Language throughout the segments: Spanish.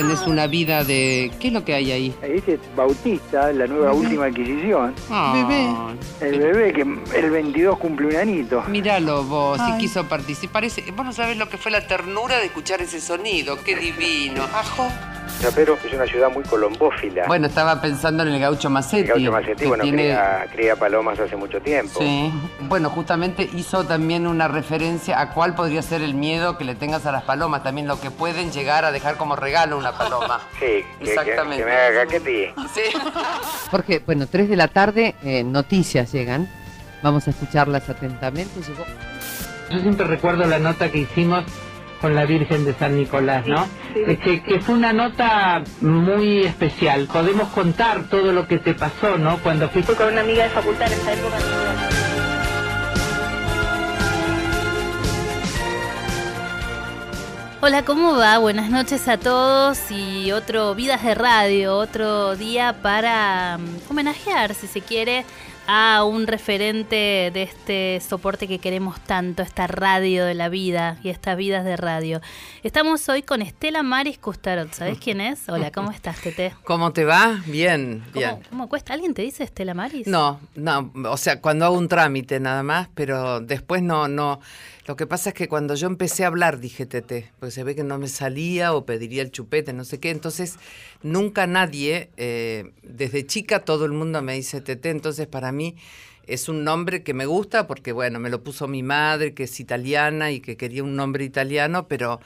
Tenés una vida de... ¿Qué es lo que hay ahí? Ese es Bautista, la nueva última adquisición. bebé. El bebé que el 22 cumple un anito. Míralo vos, si quiso participar. Ese, vos no sabés lo que fue la ternura de escuchar ese sonido. Qué divino. Ajo. Pero es una ciudad muy colombófila. Bueno, estaba pensando en el gaucho Macetti. el gaucho Macetti, que bueno, tiene- cría, cría palomas hace mucho tiempo. Sí. Bueno, justamente hizo también una referencia a cuál podría ser el miedo que le tengas a las palomas, también lo que pueden llegar a dejar como regalo una paloma. Sí, que, que- Exactamente. que me haga caquetí. Sí. Jorge, bueno, 3 de la tarde, eh, noticias llegan. Vamos a escucharlas atentamente. Llegó Yo siempre recuerdo la nota que hicimos con la Virgen de San Nicolás, ¿no? Es que, que fue una nota muy especial. Podemos contar todo lo que te pasó, ¿no? Cuando fuiste con una amiga de facultad en esa época. Hola, ¿cómo va? Buenas noches a todos y otro Vidas de Radio, otro día para mm, homenajear, si se quiere, a un referente de este soporte que queremos tanto, esta radio de la vida y estas vidas de radio. Estamos hoy con Estela Maris Custarot, ¿sabes quién es? Hola, ¿cómo estás, Tete? ¿Cómo te va? Bien, bien. ¿Cómo, cómo cuesta? ¿Alguien te dice Estela Maris? No, no, o sea, cuando hago un trámite nada más, pero después no, no. Lo que pasa es que cuando yo empecé a hablar dije Tete, porque se ve que no me salía o pediría el chupete, no sé qué. Entonces, nunca nadie, eh, desde chica todo el mundo me dice Tete, entonces para mí es un nombre que me gusta porque, bueno, me lo puso mi madre, que es italiana y que quería un nombre italiano, pero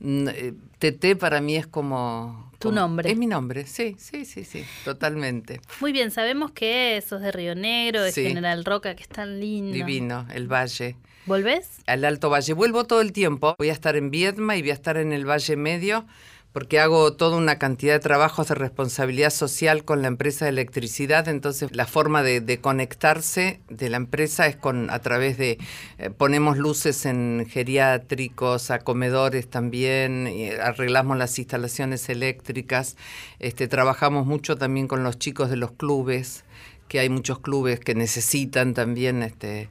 mm, eh, Tete para mí es como... Tu como- nombre. Es mi nombre, sí, sí, sí, sí, totalmente. Muy bien, sabemos que sos de Río Negro, de Sí. General Roca, que es tan lindo. Divino, el valle. ¿Volvés? al Alto Valle. Vuelvo todo el tiempo. Voy a estar en Viedma y voy a estar en el Valle Medio porque hago toda una cantidad de trabajos de responsabilidad social con la empresa de electricidad. Entonces, la forma de, conectarse de la empresa es con a través de eh, ponemos luces en geriátricos, a comedores también, arreglamos las instalaciones eléctricas. Este, trabajamos mucho también con los chicos de los clubes que hay muchos clubes que necesitan también este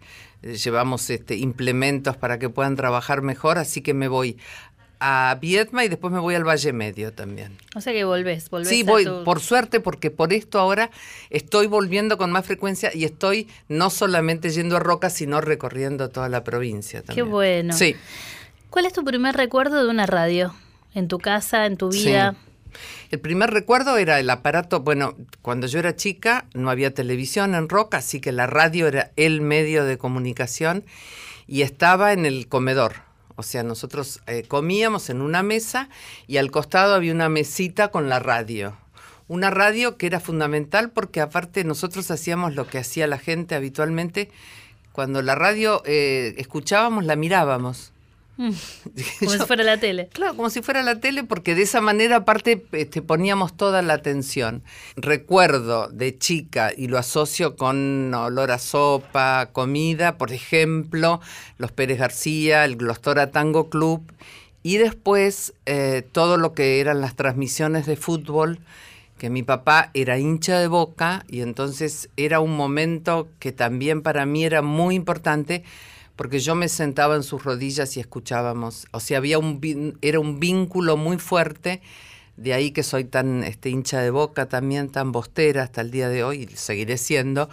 llevamos este implementos para que puedan trabajar mejor, así que me voy a Viedma y después me voy al Valle Medio también. O sea que volvés, volvés Sí, a voy, tu- por suerte, porque por esto ahora estoy volviendo con más frecuencia y estoy no solamente yendo a Roca, sino recorriendo toda la provincia Qué también. bueno. Sí. ¿Cuál es tu primer recuerdo de una radio? ¿En tu casa, en tu Sí. El primer recuerdo era el aparato, bueno, cuando yo era chica no había televisión en Roca, así que la radio era el medio de comunicación y estaba en el comedor. O sea, nosotros eh, comíamos en una mesa y al costado había una mesita con la radio. Una radio que era fundamental porque aparte nosotros hacíamos lo que hacía la gente habitualmente. Cuando la radio eh, escuchábamos, la mirábamos. Mm, Como Yo- si fuera la tele. Claro, como si fuera la tele, porque de esa manera aparte este, poníamos toda la atención. Recuerdo de chica y lo asocio con olor a sopa, comida, por ejemplo, los Pérez García, el Glostora Tango Club, y después eh, todo lo que eran las transmisiones de fútbol, que mi papá era hincha de boca y entonces era un momento que también para mí era muy importante porque yo me sentaba en sus rodillas y escuchábamos, o sea, había un era un vínculo muy fuerte, de ahí que soy tan este hincha de boca también, tan bostera hasta el día de hoy, y seguiré siendo,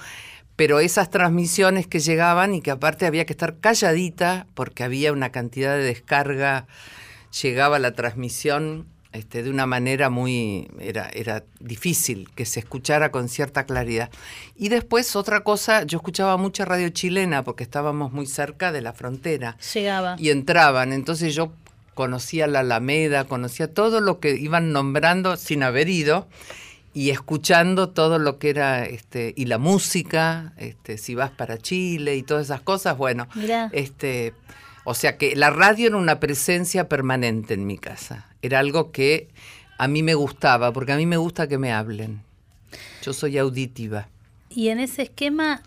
pero esas transmisiones que llegaban y que aparte había que estar calladita porque había una cantidad de descarga, llegaba la transmisión este, de una manera muy, era, era difícil que se escuchara con cierta claridad. Y después otra cosa, yo escuchaba mucha radio chilena porque estábamos muy cerca de la frontera Llegaba. y entraban, entonces yo conocía la Alameda, conocía todo lo que iban nombrando sin haber ido y escuchando todo lo que era este y la música, este si vas para Chile y todas esas cosas, bueno, Mirá. este o sea que la radio era una presencia permanente en mi casa. Era algo que a mí me gustaba, porque a mí me gusta que me hablen. Yo soy auditiva. Y en ese esquema,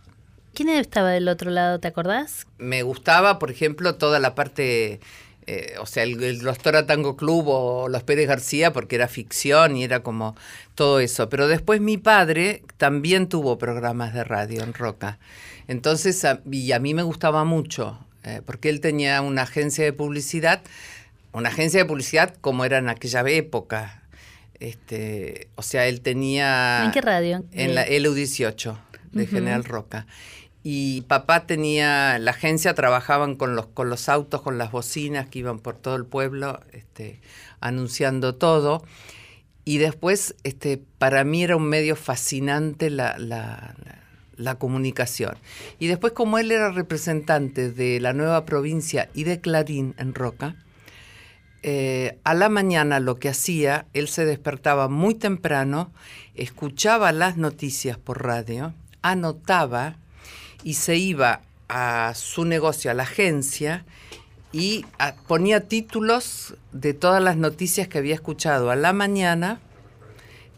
¿quién estaba del otro lado, te acordás? Me gustaba, por ejemplo, toda la parte, eh, o sea, el, el Los Tora Tango Club o Los Pérez García, porque era ficción y era como todo eso. Pero después mi padre también tuvo programas de radio en Roca. Entonces, a- y a mí me gustaba mucho, eh, porque él tenía una agencia de publicidad, una agencia de publicidad como era en aquella época. Este, o sea, él tenía... ¿En qué radio? En la LU18 de. General Roca. Y papá tenía, la agencia trabajaban con los, con los autos, con las bocinas que iban por todo el pueblo, este, anunciando todo. Y después, este, para mí era un medio fascinante la, la- la- la comunicación. Y después, como él era representante de la nueva provincia y de Clarín en Roca, eh, a la mañana lo que hacía, él se despertaba muy temprano, escuchaba las noticias por radio, anotaba y se iba a su negocio, a la agencia, y ponía títulos de todas las noticias que había escuchado a la mañana.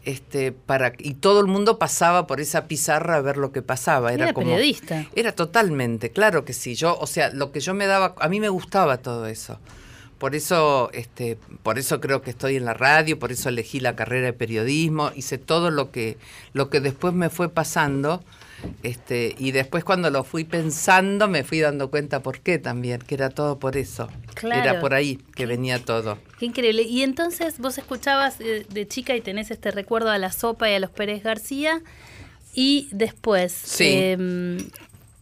Este, para, y todo el mundo pasaba por esa pizarra a ver lo que pasaba. Era, Era como, periodista. era totalmente, claro que sí. Yo, o sea, lo que yo me daba, a mí me gustaba todo eso. Por eso, este, por eso creo que estoy en la radio, por eso elegí la carrera de periodismo, hice todo lo que, lo que después me fue pasando, este, y después cuando lo fui pensando me fui dando cuenta por qué también, que era todo por eso. Claro. Era por ahí que venía todo. Qué increíble. Y entonces vos escuchabas eh, de chica y tenés este recuerdo a la sopa y a los Pérez García. Y después, Sí. em,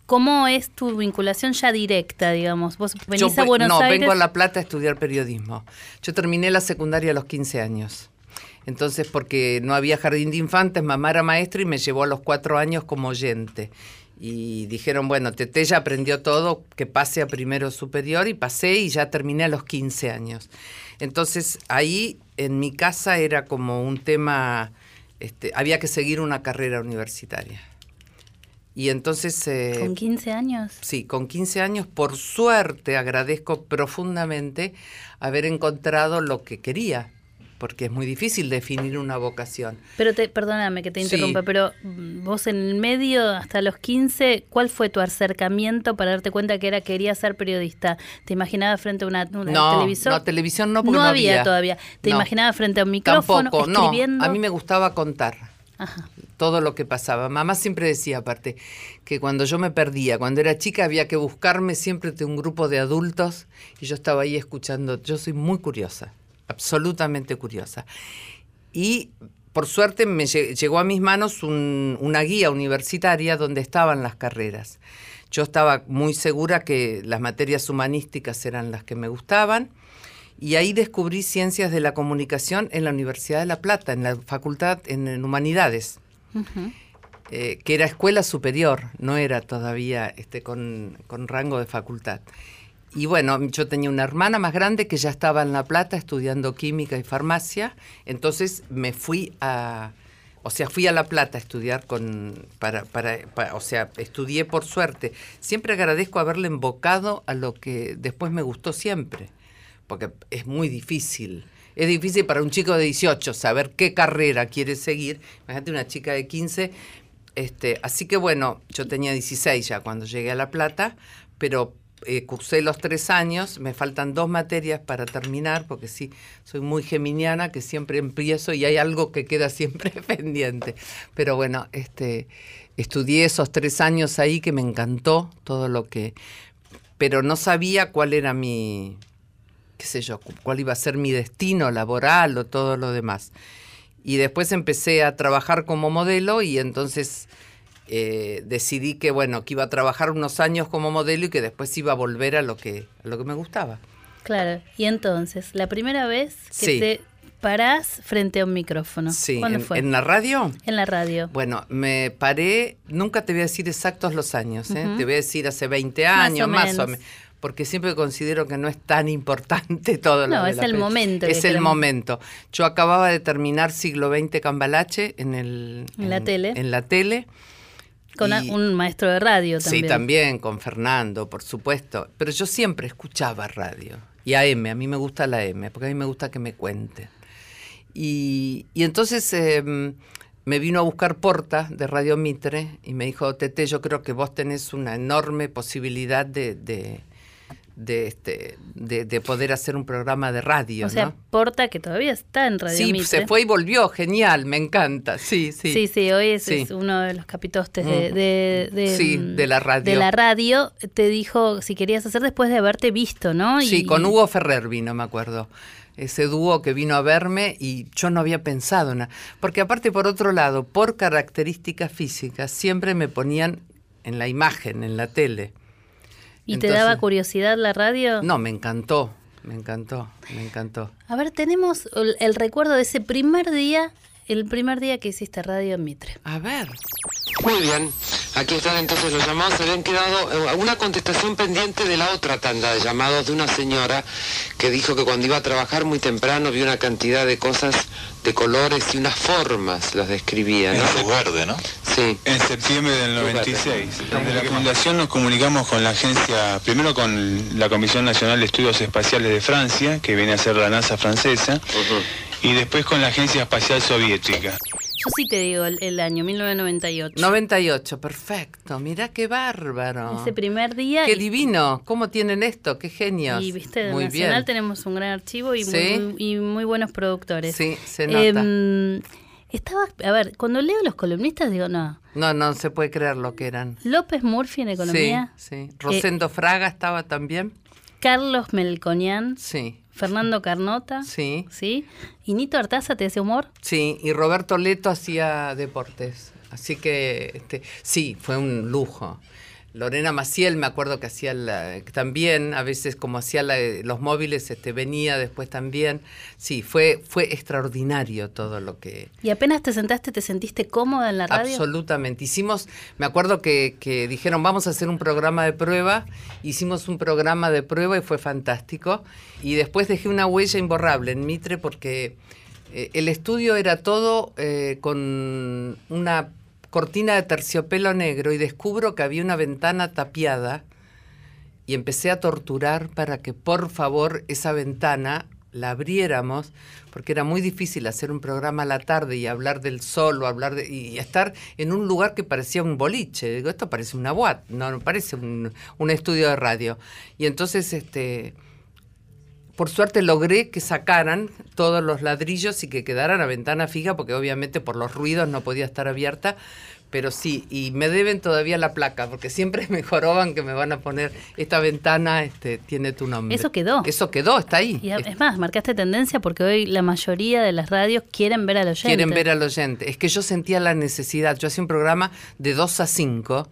¿cómo es tu vinculación ya directa, digamos? Vos venís Yo a Buenos no, Aires. vengo a La Plata a estudiar periodismo. Yo terminé la secundaria a los 15 años. Entonces, porque no había jardín de infantes, mamá era maestra y me llevó a los cuatro años como oyente. Y dijeron, bueno, Tete ya aprendió todo, que pase a primero superior y pasé y ya terminé a los 15 años. Entonces, ahí en mi casa era como un tema, este, había que seguir una carrera universitaria. Y entonces... eh, ¿Con 15 años? Sí, con 15 años, por suerte, agradezco profundamente haber encontrado lo que quería, porque es muy difícil definir una vocación. Pero te, perdóname que te Sí. interrumpa, pero mm, vos en el medio, hasta los 15, ¿cuál fue tu acercamiento para darte cuenta que era quería ser periodista? ¿Te imaginabas frente a una, una No, televisor? no, televisión no, porque no había, había. todavía. ¿Te No. imaginabas frente a un micrófono, Tampoco, no. escribiendo? A mí me gustaba contar Ajá. todo lo que pasaba. Mamá siempre decía, aparte, que cuando yo me perdía, cuando era chica, había que buscarme siempre de un grupo de adultos y yo estaba ahí escuchando. Yo soy muy curiosa, absolutamente curiosa. Y por suerte me lle- llegó a mis manos un- una guía universitaria donde estaban las carreras. Yo estaba muy segura que las materias humanísticas eran las que me gustaban. Y ahí descubrí ciencias de la comunicación en la Universidad de La Plata, en la facultad en, en humanidades, eh, que era escuela superior, no era todavía este, con, con rango de facultad. Y bueno, yo tenía una hermana más grande que ya estaba en La Plata estudiando química y farmacia, entonces me fui a, o sea, fui a La Plata a estudiar con, para, para, o sea, estudié por suerte. Siempre agradezco haberle invocado a lo que después me gustó siempre, porque es muy difícil. Es difícil para un chico de 18 saber qué carrera quiere seguir. Imagínate una chica de 15. Este, así que bueno, yo tenía 16 ya cuando llegué a La Plata, pero eh, cursé los tres años, me faltan dos materias para terminar, porque sí, soy muy geminiana, que siempre empiezo y hay algo que queda siempre pendiente. Pero bueno, este, estudié esos tres años ahí que me encantó todo lo que... Pero no sabía cuál era mi, qué sé yo, cu- cuál iba a ser mi destino laboral o todo lo demás. Y después empecé a trabajar como modelo y entonces eh, decidí que, bueno, que iba a trabajar unos años como modelo y que después iba a volver a lo que, a lo que me gustaba. Claro. Y entonces, la primera vez que Sí. te parás frente a un micrófono. Sí, ¿Cuándo en, fue? en la radio. En la radio. Bueno, me paré, nunca te voy a decir exactos los años, ¿eh? Te voy a decir hace 20 Más o años, más o menos. porque siempre considero que no es tan importante todo lo No, es la el momento Es el queremos. momento. Yo acababa de terminar siglo XX Cambalache en, el, En la tele. En la tele. Con y- un maestro de radio también. Sí, también, con Fernando, por supuesto. Pero yo siempre escuchaba radio. Y AM, a mí me gusta la AM, porque a mí me gusta que me cuenten. Y, y entonces eh, me vino a buscar Porta de Radio Mitre y me dijo, Tete, yo creo que vos tenés una enorme posibilidad de, de, de, este, de, de poder hacer un programa de radio. O sea, ¿no? Porta, que todavía está en Radio Sí, Mitre. se fue y volvió, genial, me encanta, sí, sí. Sí, sí, hoy es, Sí. es uno de los capitostes de, Mm. de, de, Sí, mm, de la radio. De la radio, te dijo si querías hacer después de haberte visto, ¿no? Sí, Y- con Hugo Ferrer vino, me acuerdo. Ese dúo que vino a verme y yo no había pensado en nada. Porque aparte, por otro lado, por características físicas, siempre me ponían en la imagen, en la tele. ¿Y te daba curiosidad la radio? No, me encantó, me encantó, me encantó. A ver, tenemos el, el recuerdo de ese primer día, el primer día que hiciste radio en Mitre. A ver. Muy bien, aquí están entonces los llamados. Se habían quedado eh, una contestación pendiente de la otra tanda de llamados de una señora que dijo que cuando iba a trabajar muy temprano vio una cantidad de cosas de colores y unas formas, las describía. En Verde, ¿no? Sí. En septiembre del 96. Desde la Fundación nos comunicamos con la agencia, primero con la Comisión Nacional de Estudios Espaciales de Francia, que viene a ser la NASA francesa, y después con la Agencia Espacial Soviética. Yo sí te digo el, el año, 1998. 98, perfecto. Mirá qué bárbaro. Ese primer día. Qué y- divino. ¿Cómo tienen esto? Qué genios. Y viste, de Muy Nacional bien. tenemos un gran archivo y, Sí. muy, y muy buenos productores. Sí, se nota. Em, estaba, a ver, cuando leo los columnistas digo, no. No, no se puede creer lo que eran. López Murphy en economía, Sí, Eh, sí. Rosendo Fraga estaba también. Carlos Melconian, Sí, Fernando Carnota, sí, ¿sí? Y Nito Artaza te hace humor. sí. Y Roberto Leto hacía deportes. Así que, este, sí, fue un lujo. Lorena Maciel, me acuerdo que hacía la- también, a veces como hacía la- los móviles, este, venía después también. Sí, fue, fue extraordinario todo lo que, Y apenas te sentaste, te sentiste cómoda en la radio. Absolutamente. Hicimos, me acuerdo que, que dijeron, vamos a hacer un programa de prueba. Hicimos un programa de prueba y fue fantástico. Y después dejé una huella imborrable en Mitre porque eh, el estudio era todo eh, con una cortina de terciopelo negro y descubro que había una ventana tapiada y empecé a torturar para que por favor esa ventana la abriéramos, porque era muy difícil hacer un programa a la tarde y hablar del sol o hablar de, y estar en un lugar que parecía un boliche. Digo, esto parece una boat, no, no parece un, un estudio de radio. Y entonces, este, por suerte logré que sacaran todos los ladrillos y que quedaran a ventana fija, porque obviamente por los ruidos no podía estar abierta. Pero sí, y me deben todavía la placa, porque siempre me joroban que me van a poner esta ventana, este, tiene tu nombre. Eso quedó. Eso quedó, está ahí. Y Es- más, marcaste tendencia porque hoy la mayoría de las radios quieren ver al oyente. quieren ver al oyente. Es que yo sentía la necesidad. Yo hacía un programa de 2 a 5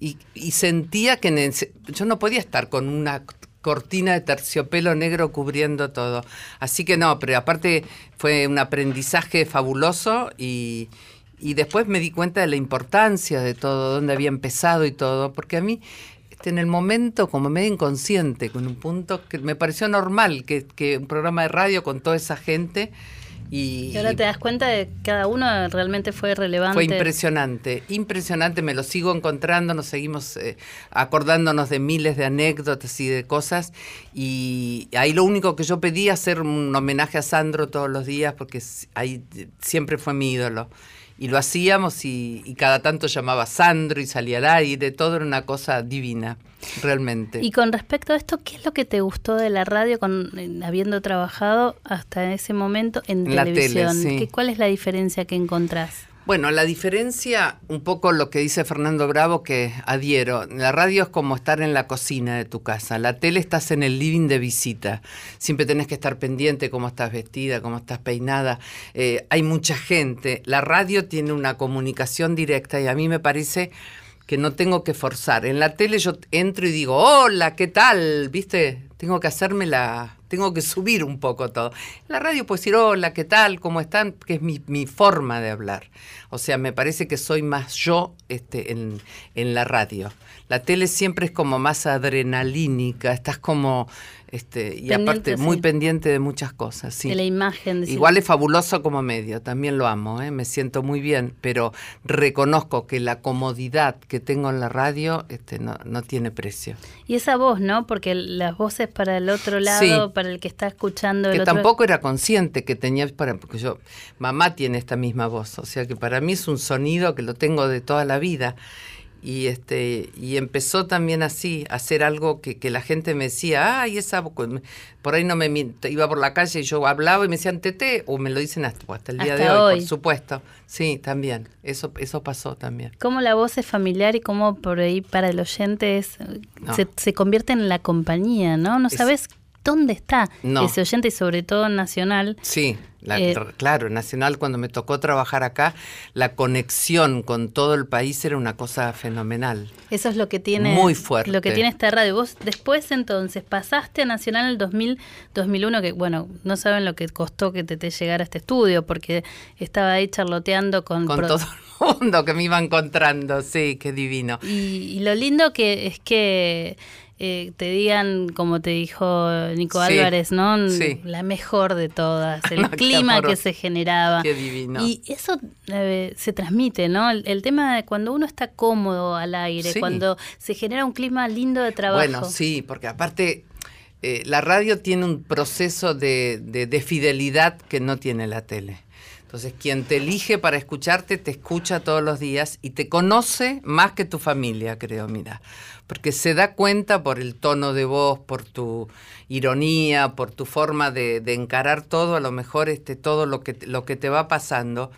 y, y sentía que yo no podía estar con una cortina de terciopelo negro cubriendo todo. Así que no, pero aparte fue un aprendizaje fabuloso y, y después me di cuenta de la importancia de todo, dónde había empezado y todo, porque a mí este, en el momento como medio inconsciente, con un punto que me pareció normal que, que un programa de radio con toda esa gente y, Y ahora te das cuenta de que cada uno realmente fue relevante. fue impresionante, impresionante, me lo sigo encontrando, nos seguimos eh, acordándonos de miles de anécdotas y de cosas y ahí lo único que yo pedí hacer un homenaje a Sandro todos los días porque ahí eh, siempre fue mi ídolo. Y lo hacíamos y, y cada tanto llamaba Sandro y salía al aire, todo era una cosa divina, realmente. Y con respecto a esto, ¿qué es lo que te gustó de la radio con habiendo trabajado hasta ese momento en, En la tele, televisión? sí. ¿Qué- ¿Cuál es la diferencia que encontrás? Bueno, la diferencia, un poco lo que dice Fernando Bravo, que adhiero. La radio es como estar en la cocina de tu casa. La tele estás en el living de visita. Siempre tenés que estar pendiente cómo estás vestida, cómo estás peinada. Eh, hay mucha gente. La radio tiene una comunicación directa y a mí me parece que no tengo que forzar. En la tele yo entro y digo, hola, ¿qué tal? ¿Viste? Tengo que hacerme la... Tengo que subir un poco todo. La radio puedo decir, hola, ¿qué tal? ¿Cómo están? Que es mi, mi forma de hablar. O sea, me parece que soy más yo este, en, en la radio. La tele siempre es como más adrenalínica, estás como Este, y Pendiente, aparte, muy pendiente de muchas cosas, sí. De la imagen. de Igual es fabuloso como medio, también lo amo, ¿eh? me siento muy bien, pero reconozco que la comodidad que tengo en la radio este, no, no tiene precio. Y esa voz, ¿no? Porque las voces para el otro lado, para el que está escuchando el Que otro tampoco era consciente que tenía, para, porque yo, mamá tiene esta misma voz, o sea que para mí es un sonido que lo tengo de toda la vida. Y este y empezó también así, a hacer algo que, que la gente me decía, ay, esa vo-". por ahí no me iba por la calle y yo hablaba y me decían tete, o me lo dicen hasta, hasta el día de hoy, hoy. por supuesto. Sí, también. Eso, eso pasó también. Cómo la voz es familiar y cómo por ahí para el oyente es, No. se, se convierte en la compañía, ¿no? No Es- sabes dónde está No. ese oyente y sobre todo nacional. Sí, la- Eh, claro, Nacional cuando me tocó trabajar acá, la conexión con todo el país era una cosa fenomenal. Eso es lo que tiene Muy fuerte. lo que tiene esta radio. Vos después entonces pasaste a Nacional en el 2000, 2001 que bueno, no saben lo que costó que te, te llegara a este estudio porque estaba ahí charloteando con, Con pro- todo el mundo que me iba encontrando, sí, qué divino. Y, y lo lindo que es que eh, te digan, como te dijo Nico Sí, Álvarez, ¿no? sí. La mejor de todas, el clima que se generaba. Qué divino. Y eso eh, se transmite, ¿no? El, el tema de cuando uno está cómodo al aire, Sí. cuando se genera un clima lindo de trabajo. Bueno, sí, porque aparte eh, la radio tiene un proceso de, de- de fidelidad que no tiene la tele. Entonces, quien te elige para escucharte, te escucha todos los días y te conoce más que tu familia, creo, mira. Porque se da cuenta por el tono de voz, por tu ironía, por tu forma de, de encarar todo, a lo mejor este, todo lo que, lo que te va pasando.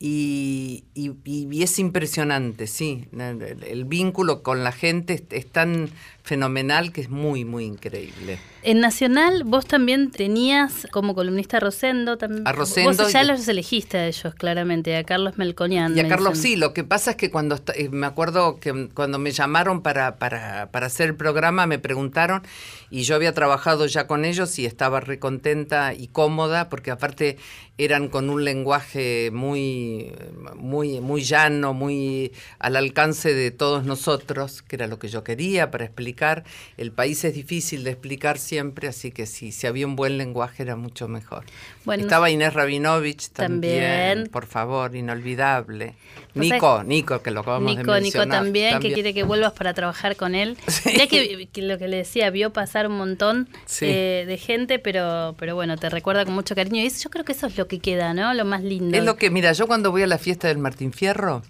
Y, y- y es impresionante, sí. El, el vínculo con la gente es, es tan fenomenal que es muy, muy increíble. En Nacional vos también tenías como columnista a Rosendo. También, A Rosendo Vos ya y- los elegiste a ellos, claramente, a Carlos Melconian. Y a Carlos sí, lo que pasa es que cuando eh, me acuerdo que cuando me llamaron para, para, para hacer el programa me preguntaron y yo había trabajado ya con ellos y estaba recontenta y cómoda porque aparte eran con un lenguaje muy, muy, muy llano, muy al alcance de todos nosotros, que era lo que yo quería para explicar. El país es difícil de explicar siempre, así que sí, si había un buen lenguaje era mucho mejor. Bueno, Estaba Inés Rabinovich también, También. por favor, inolvidable. Nico, Nico, que lo acabamos de Nico, Nico mencionar. también, que quiere que vuelvas para trabajar con él. Sí. Ya que, que lo que le decía, vio pasar un montón Sí. eh, de gente, pero, pero bueno, te recuerda con mucho cariño. Y eso, yo creo que eso es lo que queda, ¿no? Lo más lindo. Es lo que, mira, yo cuando voy a la fiesta del Martín Fierro,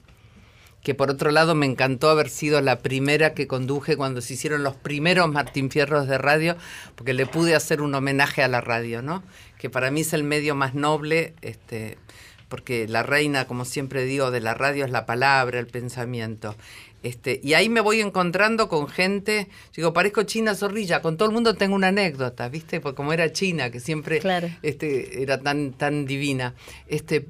que por otro lado me encantó haber sido la primera que conduje cuando se hicieron los primeros Martín Fierros de radio, porque le pude hacer un homenaje a la radio, ¿no? Que para mí es el medio más noble, este, porque la reina, como siempre digo, de la radio es la palabra, el pensamiento. Este, y ahí me voy encontrando con gente, digo, parezco China Zorrilla, con todo el mundo tengo una anécdota, ¿viste? Porque como era China, que siempre Claro. este, era tan, tan divina. Este,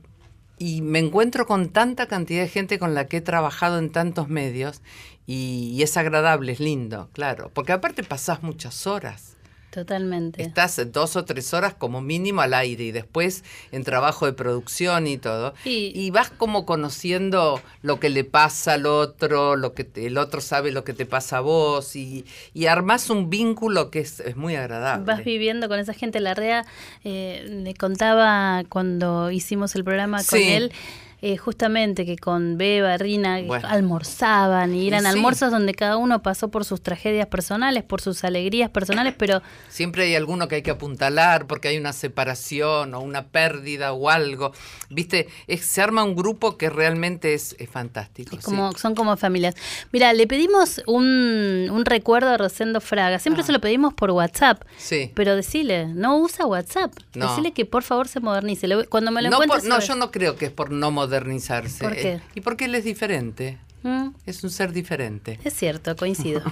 y me encuentro con tanta cantidad de gente con la que he trabajado en tantos medios y, y es agradable, es lindo, claro. Porque aparte pasás muchas horas. Totalmente. Estás dos o tres horas como mínimo al aire y después en trabajo de producción y todo. Y- Y, vas como conociendo lo que le pasa al otro, lo que te- el otro sabe lo que te pasa a vos y, y armás un vínculo que es, es muy agradable. Vas viviendo con esa gente. La REA eh, le contaba cuando hicimos el programa con Sí. él. Eh, justamente que con Beba, Rina, Bueno. almorzaban y eran Y sí. almuerzos donde cada uno pasó por sus tragedias personales, por sus alegrías personales, pero Siempre hay alguno que hay que apuntalar porque hay una separación o una pérdida o algo. Viste, Es- se arma un grupo que realmente es, es fantástico. Es sí. como, Son como familias. Mira, le pedimos un, un recuerdo a Rosendo Fraga. Siempre Ah. se lo pedimos por WhatsApp. Sí. Pero decile, no usa WhatsApp. No. Decile que por favor se modernice. Cuando me lo no, por- no, yo no creo que es por no modernizarse. ¿Por qué? Y porque él es diferente. Mm, Es un ser diferente. es cierto, coincido.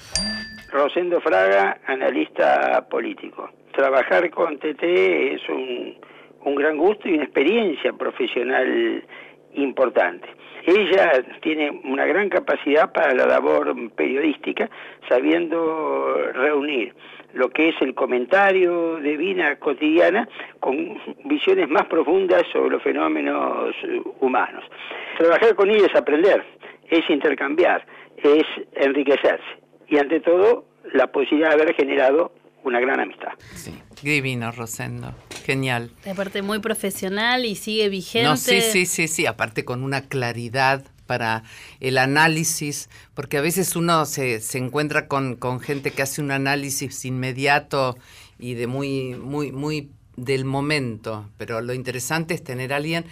Rosendo Fraga, analista político. Trabajar con TT es un, un gran gusto y una experiencia profesional importante. Ella tiene una gran capacidad para la labor periodística, sabiendo reunir lo que es el comentario de vida cotidiana con visiones más profundas sobre los fenómenos humanos. Trabajar con ella es aprender, es intercambiar, es enriquecerse y ante todo la posibilidad de haber generado una gran amistad. Sí, divino, Rosendo. Genial. Aparte, muy profesional y sigue vigente. No, sí, sí, sí, sí. Aparte, con una claridad para el análisis, porque a veces uno se, se encuentra con, con gente que hace un análisis inmediato y de muy, muy, muy del momento. Pero lo interesante es tener a alguien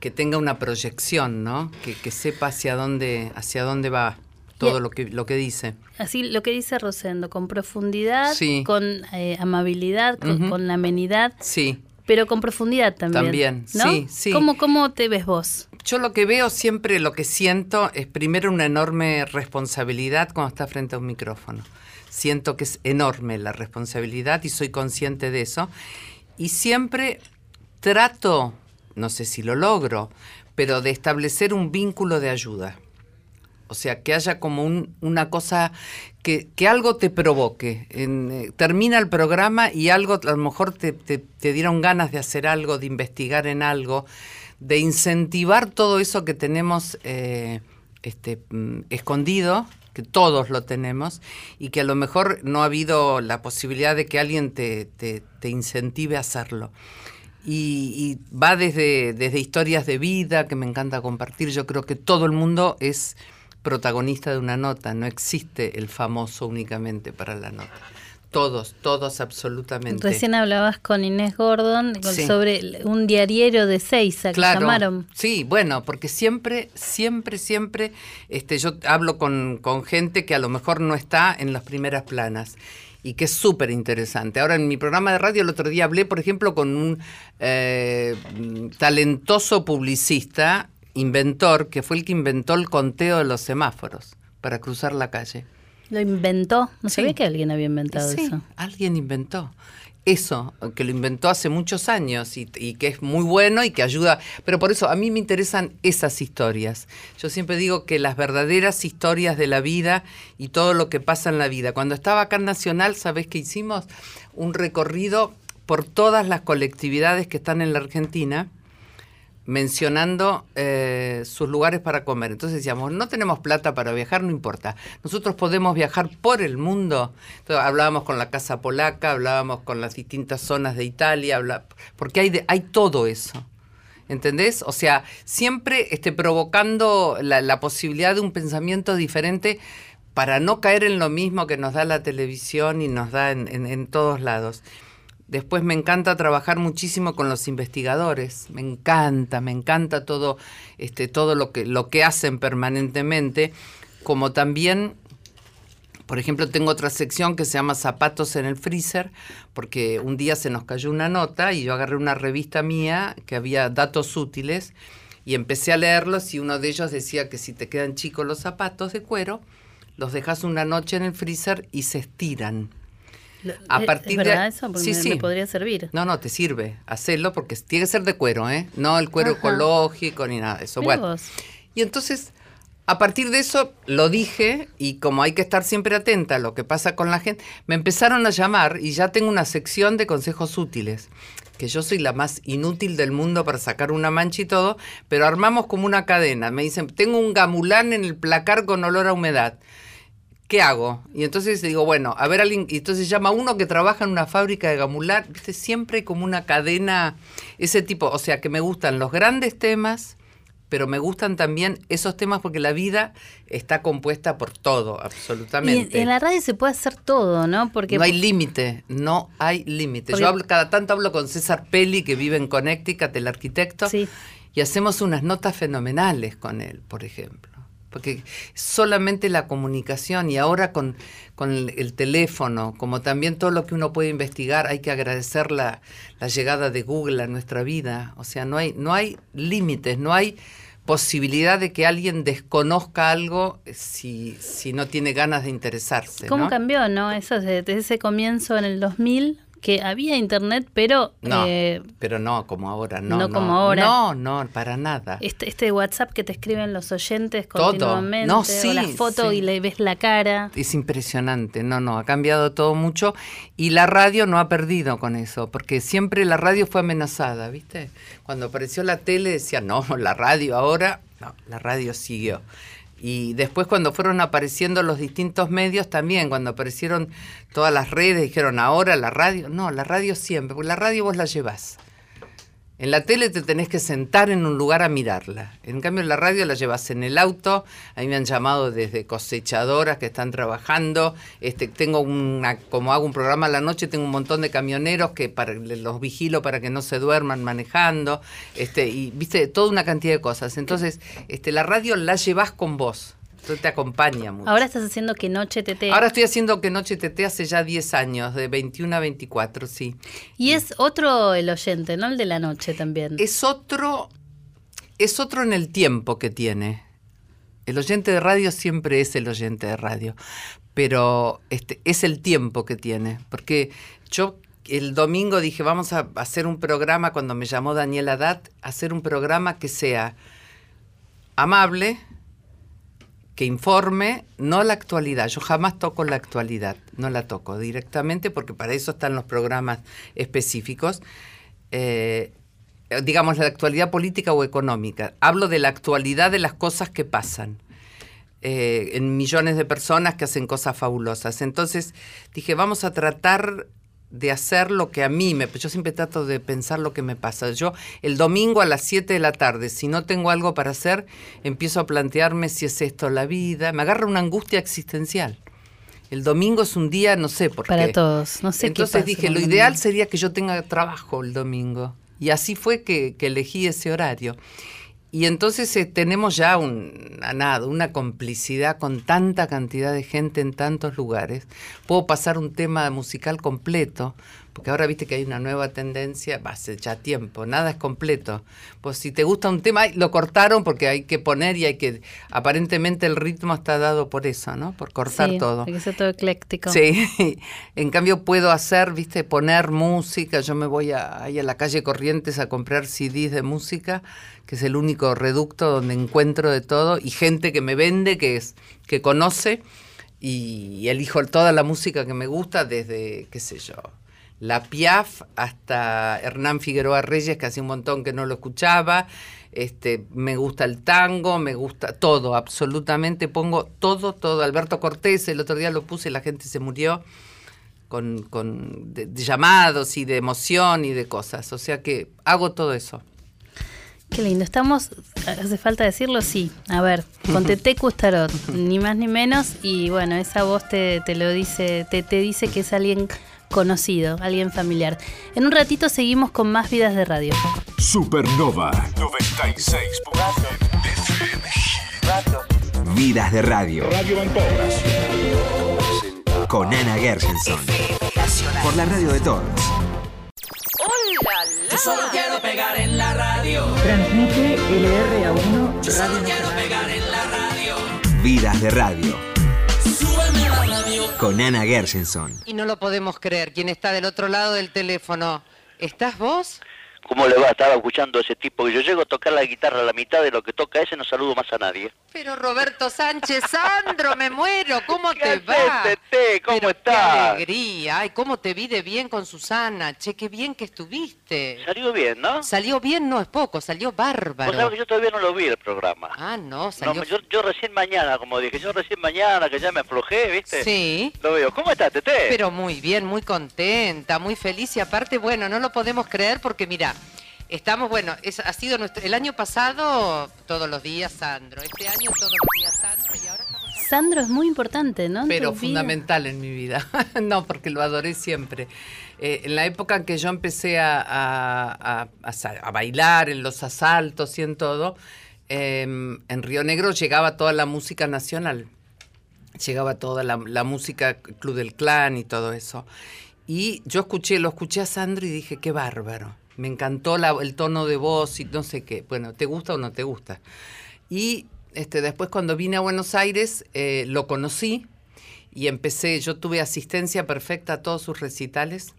que tenga una proyección, ¿no? Que, que sepa hacia dónde, hacia dónde va todo lo que, lo que dice. Así lo que dice Rosendo, con profundidad, Sí. con eh, amabilidad, con, Ujú. con amenidad, Sí. pero con profundidad también. También, ¿no? sí, sí. ¿Cómo, ¿Cómo te ves vos? Yo lo que veo siempre, lo que siento, es primero una enorme responsabilidad cuando está frente a un micrófono. Siento que es enorme la responsabilidad y soy consciente de eso. Y siempre trato, no sé si lo logro, pero de establecer un vínculo de ayuda. O sea, que haya como un- una cosa, que, algo te provoque. Eh, termina el programa y algo, a lo mejor te dieron ganas de hacer algo, de investigar en algo, de incentivar todo eso que tenemos eh, este, mm, escondido, que todos lo tenemos, y que a lo mejor no ha habido la posibilidad de que alguien te, te- incentive a hacerlo. Y, y va desde, desde historias de vida que me encanta compartir. Yo creo que todo el mundo es protagonista de una nota, no existe el famoso únicamente para la nota. Todos, todos absolutamente. Recién hablabas con Inés Gordon Sí. sobre un diariero de Seiza que Claro, llamaron. sí, bueno, porque siempre, siempre, siempre, este, yo hablo con, con gente que a lo mejor no está en las primeras planas y que es súper interesante. Ahora en mi programa de radio el otro día hablé, por ejemplo, con un eh, talentoso publicista, inventor, que fue el que inventó el conteo de los semáforos para cruzar la calle. Lo inventó. No Sí. sabía que alguien había inventado Sí, eso. alguien inventó. Eso, que lo inventó hace muchos años y, y que es muy bueno y que ayuda. Pero por eso a mí me interesan esas historias. Yo siempre digo que las verdaderas historias de la vida y todo lo que pasa en la vida. Cuando estaba acá en Nacional, ¿sabés qué hicimos? Un recorrido por todas las colectividades que están en la Argentina mencionando eh, sus lugares para comer. Entonces decíamos, no tenemos plata para viajar, no importa. Nosotros podemos viajar por el mundo. Hablábamos con la Casa Polaca, hablábamos con las distintas zonas de Italia, porque hay, de- hay todo eso. ¿Entendés? O sea, siempre este, provocando la, posibilidad de un pensamiento diferente para no caer en lo mismo que nos da la televisión y nos da en- en todos lados. Después me encanta trabajar muchísimo con los investigadores, me encanta, me encanta todo, este, todo lo que, lo que hacen permanentemente, como también por ejemplo, tengo otra sección que se llama Zapatos en el freezer, porque un día se nos cayó una nota y yo agarré una revista mía que había datos útiles y empecé a leerlos y uno de ellos decía que si te quedan chicos los zapatos de cuero, los dejas una noche en el freezer y se estiran. A ¿Es- partir ¿Es de- eso? Porque Sí, me, sí. me podría servir. No, no, te sirve. Hacelo porque tiene que ser de cuero, ¿eh? No el cuero Ajá. ecológico ni nada de eso. Mirá bueno, vos. y entonces, a partir de eso, lo dije y como hay que estar siempre atenta a lo que pasa con la gente, me empezaron a llamar y ya tengo una sección de consejos útiles, que yo soy la más inútil del mundo para sacar una mancha y todo, pero armamos como una cadena. Me dicen, tengo un gamulán en el placar con olor a humedad. ¿Qué hago? Y entonces digo, bueno, a ver, alguien, y entonces llama a uno que trabaja en una fábrica de gamulán, ¿viste? Siempre como una cadena, ese tipo, o sea, que me gustan los grandes temas, pero me gustan también esos temas porque la vida está compuesta por todo, absolutamente. en, en la radio se puede hacer todo, ¿no? Porque no hay límite, no hay límite. Porque- Yo hablo, cada tanto hablo con César Pelli, que vive en Connecticut, el arquitecto, Sí. y hacemos unas notas fenomenales con él, por ejemplo. Porque solamente la comunicación y ahora con, con el, el teléfono, como también todo lo que uno puede investigar, hay que agradecer la, la llegada de Google a nuestra vida. O sea, no hay, no hay límites, no hay posibilidad de que alguien desconozca algo si, si no tiene ganas de interesarse. ¿Cómo ¿no? cambió, no? Eso desde ese comienzo en el 2000, que había internet, pero No, eh, pero no como ahora, no. no como ahora. No, no, para nada. este, este WhatsApp que te escriben los oyentes Todo. continuamente, No, o sí, la foto sí. y le ves la cara. Es impresionante, no, no, ha cambiado todo mucho y la radio no ha perdido con eso, porque siempre la radio fue amenazada, ¿viste? Cuando apareció la tele decía, no, la radio ahora, no, la radio siguió. Y después cuando fueron apareciendo los distintos medios también, cuando aparecieron todas las redes, dijeron ahora la radio. No, la radio siempre, porque la radio vos la llevás. En la tele te tenés que sentar en un lugar a mirarla. En cambio, en la radio la llevas en el auto. A mí me han llamado desde cosechadoras que están trabajando. Este, tengo una, como hago un programa a la noche, tengo un montón de camioneros que los vigilo para que no se duerman manejando. Este, y viste, toda una cantidad de cosas. Entonces, este, la radio la llevas con vos. Entonces te acompaña mucho. Ahora estás haciendo Que Noche TT. Ahora estoy haciendo Que Noche TT hace ya 10 años, de 21 a 24, sí. Y es otro el oyente, ¿no? El de la noche también. Es otro, es otro en el tiempo que tiene. El oyente de radio siempre es el oyente de radio, pero este, es el tiempo que tiene. Porque yo el domingo dije, vamos a hacer un programa, cuando me llamó Daniela Dat, hacer un programa que sea amable, que informe, no la actualidad. Yo jamás toco la actualidad, no la toco directamente porque para eso están los programas específicos. Eh, digamos, la actualidad política o económica. Hablo de la actualidad de las cosas que pasan. Eh, en millones de personas que hacen cosas fabulosas. Entonces dije, vamos a tratar de hacer lo que a mí me... Yo siempre trato de pensar lo que me pasa. Yo el domingo a las 7 de la tarde, si no tengo algo para hacer, empiezo a plantearme si es esto la vida. Me agarra una angustia existencial. El domingo es un día, no sé por qué. Para todos, no sé Entonces dije, lo ideal sería que yo tenga trabajo el domingo. Y así fue que, que elegí ese horario. Y entonces eh, tenemos ya un, nada, una complicidad con tanta cantidad de gente en tantos lugares. Puedo pasar un tema musical completo, porque ahora viste que hay una nueva tendencia, hace ya tiempo, nada es completo. Pues si te gusta un tema, lo cortaron porque hay que poner y hay que, aparentemente el ritmo está dado por eso, ¿no? Por cortar sí, todo. que sea todo ecléctico. Sí, en cambio puedo hacer, viste, poner música, yo me voy a, ahí a la calle Corrientes a comprar CDs de música que es el único reducto donde encuentro de todo, y gente que me vende, que, es, que conoce, y elijo toda la música que me gusta, desde, qué sé yo, La Piaf hasta Hernán Figueroa Reyes, que hace un montón que no lo escuchaba, este, me gusta el tango, me gusta todo, absolutamente, pongo todo, todo. Alberto Cortés, el otro día lo puse, la gente se murió con, con de llamados y de emoción y de cosas, o sea que hago todo eso. Qué lindo. Estamos, hace falta decirlo, sí. A ver, con Tete Custarot, ni más ni menos. Y bueno, esa voz te, te lo dice, te, te dice que es alguien conocido, alguien familiar. En un ratito seguimos con más vidas de radio. Supernova 96. Vidas de radio. Radio Con Ana Gershenson. Por la radio de todos. Yo solo quiero pegar en la radio. Transmite LRA1 Yo solo quiero pegar en la radio. Vidas de radio. Con Ana Gershenson. Y no lo podemos creer. ¿Quién está del otro lado del teléfono? ¿Estás vos? ¿Cómo le va? Estaba escuchando a ese tipo que yo llego a tocar la guitarra a la mitad de lo que toca ese, no saludo más a nadie. Pero Roberto Sánchez, Sandro, me muero, ¿cómo te ¿Qué va? haces, Tete? ¿Cómo Pero estás? Qué alegría, ay, cómo te vi de bien con Susana, che, qué bien que estuviste. Salió bien, ¿no? Salió bien, no es poco, salió Vos sabés bárbaro. que yo todavía no lo vi el programa. Ah, no, No, salió... yo, yo recién mañana, como dije, yo recién mañana, que ya me aflojé, ¿viste? Sí. Lo veo. ¿Cómo estás, Tete? Pero muy bien, muy contenta, muy feliz y aparte, bueno, no lo podemos creer porque mira, estamos, bueno, es, ha sido nuestro, el año pasado todos los días Sandro, este año todos los días Sandro y ahora estamos... Sandro es muy importante, ¿no? En Pero vida. fundamental en mi vida. no, porque lo adoré siempre. Eh, en la época en que yo empecé a, a- a- a sa- a bailar, en los asaltos y en todo, eh, en Río Negro llegaba toda la música nacional. Llegaba toda la, la música Club del Clan y todo eso. Y yo escuché, lo escuché a Sandro y dije, qué bárbaro. Me encantó el tono de voz y no sé qué. Bueno, ¿te gusta o no te gusta? Y este, después cuando vine a Buenos Aires eh, lo conocí y empecé, yo tuve asistencia perfecta a todos sus recitales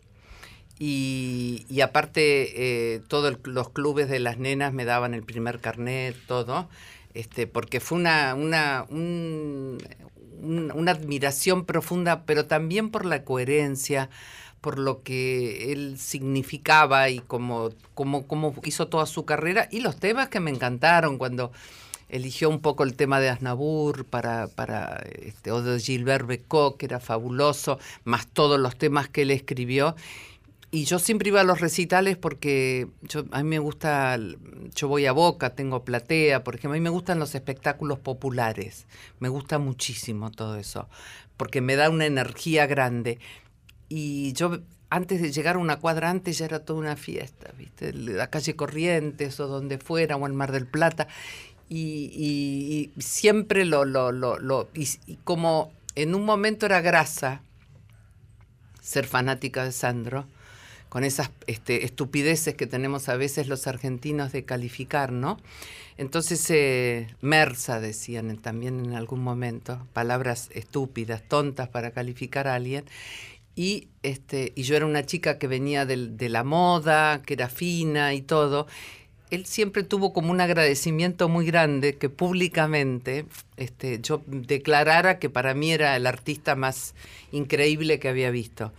y, aparte eh, todos los clubes de las nenas me daban el primer carnet, todo, este, porque fue una, una, un- un- una admiración profunda, pero también por la coherencia, por lo que él significaba y cómo, cómo, cómo hizo toda su carrera y los temas que me encantaron cuando eligió un poco el tema de Aznavour para, para este, o de Gilbert Becot, que era fabuloso, más todos los temas que él escribió. Y yo siempre iba a los recitales porque a mí me gusta, yo voy a Boca, tengo platea, por ejemplo, a mí me gustan los espectáculos populares, me gusta muchísimo todo eso, porque me da una energía grande. Y yo antes de llegar a una cuadra antes ya era toda una fiesta, ¿viste? La calle Corrientes o donde fuera, o el Mar del Plata. Y, y- y siempre lo, lo, lo, lo- y, y como en un momento era grasa ser fanática de Sandro, con esas este, estupideces que tenemos a veces los argentinos de calificar, ¿no? Entonces, eh, Mersa decían también en algún momento, palabras estúpidas, tontas para calificar a alguien. Y, este, y yo era una chica que venía de la moda, que era fina y todo. Él siempre tuvo como un agradecimiento muy grande que públicamente este, yo declarara que para mí era el artista más increíble que había visto.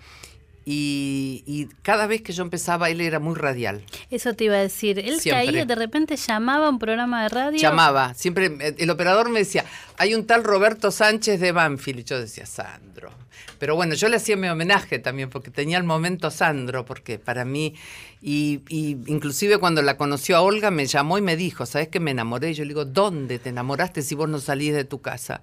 Y, y cada vez que yo empezaba, él era muy radial. Eso te iba a decir. Él Siempre. caía, de repente llamaba a un programa de radio. Llamaba, siempre eh, el operador me decía, hay un tal Roberto Sánchez de Banfield, y yo decía, Sandro. Pero bueno, yo le hacía mi homenaje también, porque tenía el momento Sandro, porque para mí, y, y inclusive cuando la conoció a Olga, me llamó y me dijo, ¿sabes que me enamoré? Yo le digo, ¿dónde te enamoraste si vos no salís de tu casa?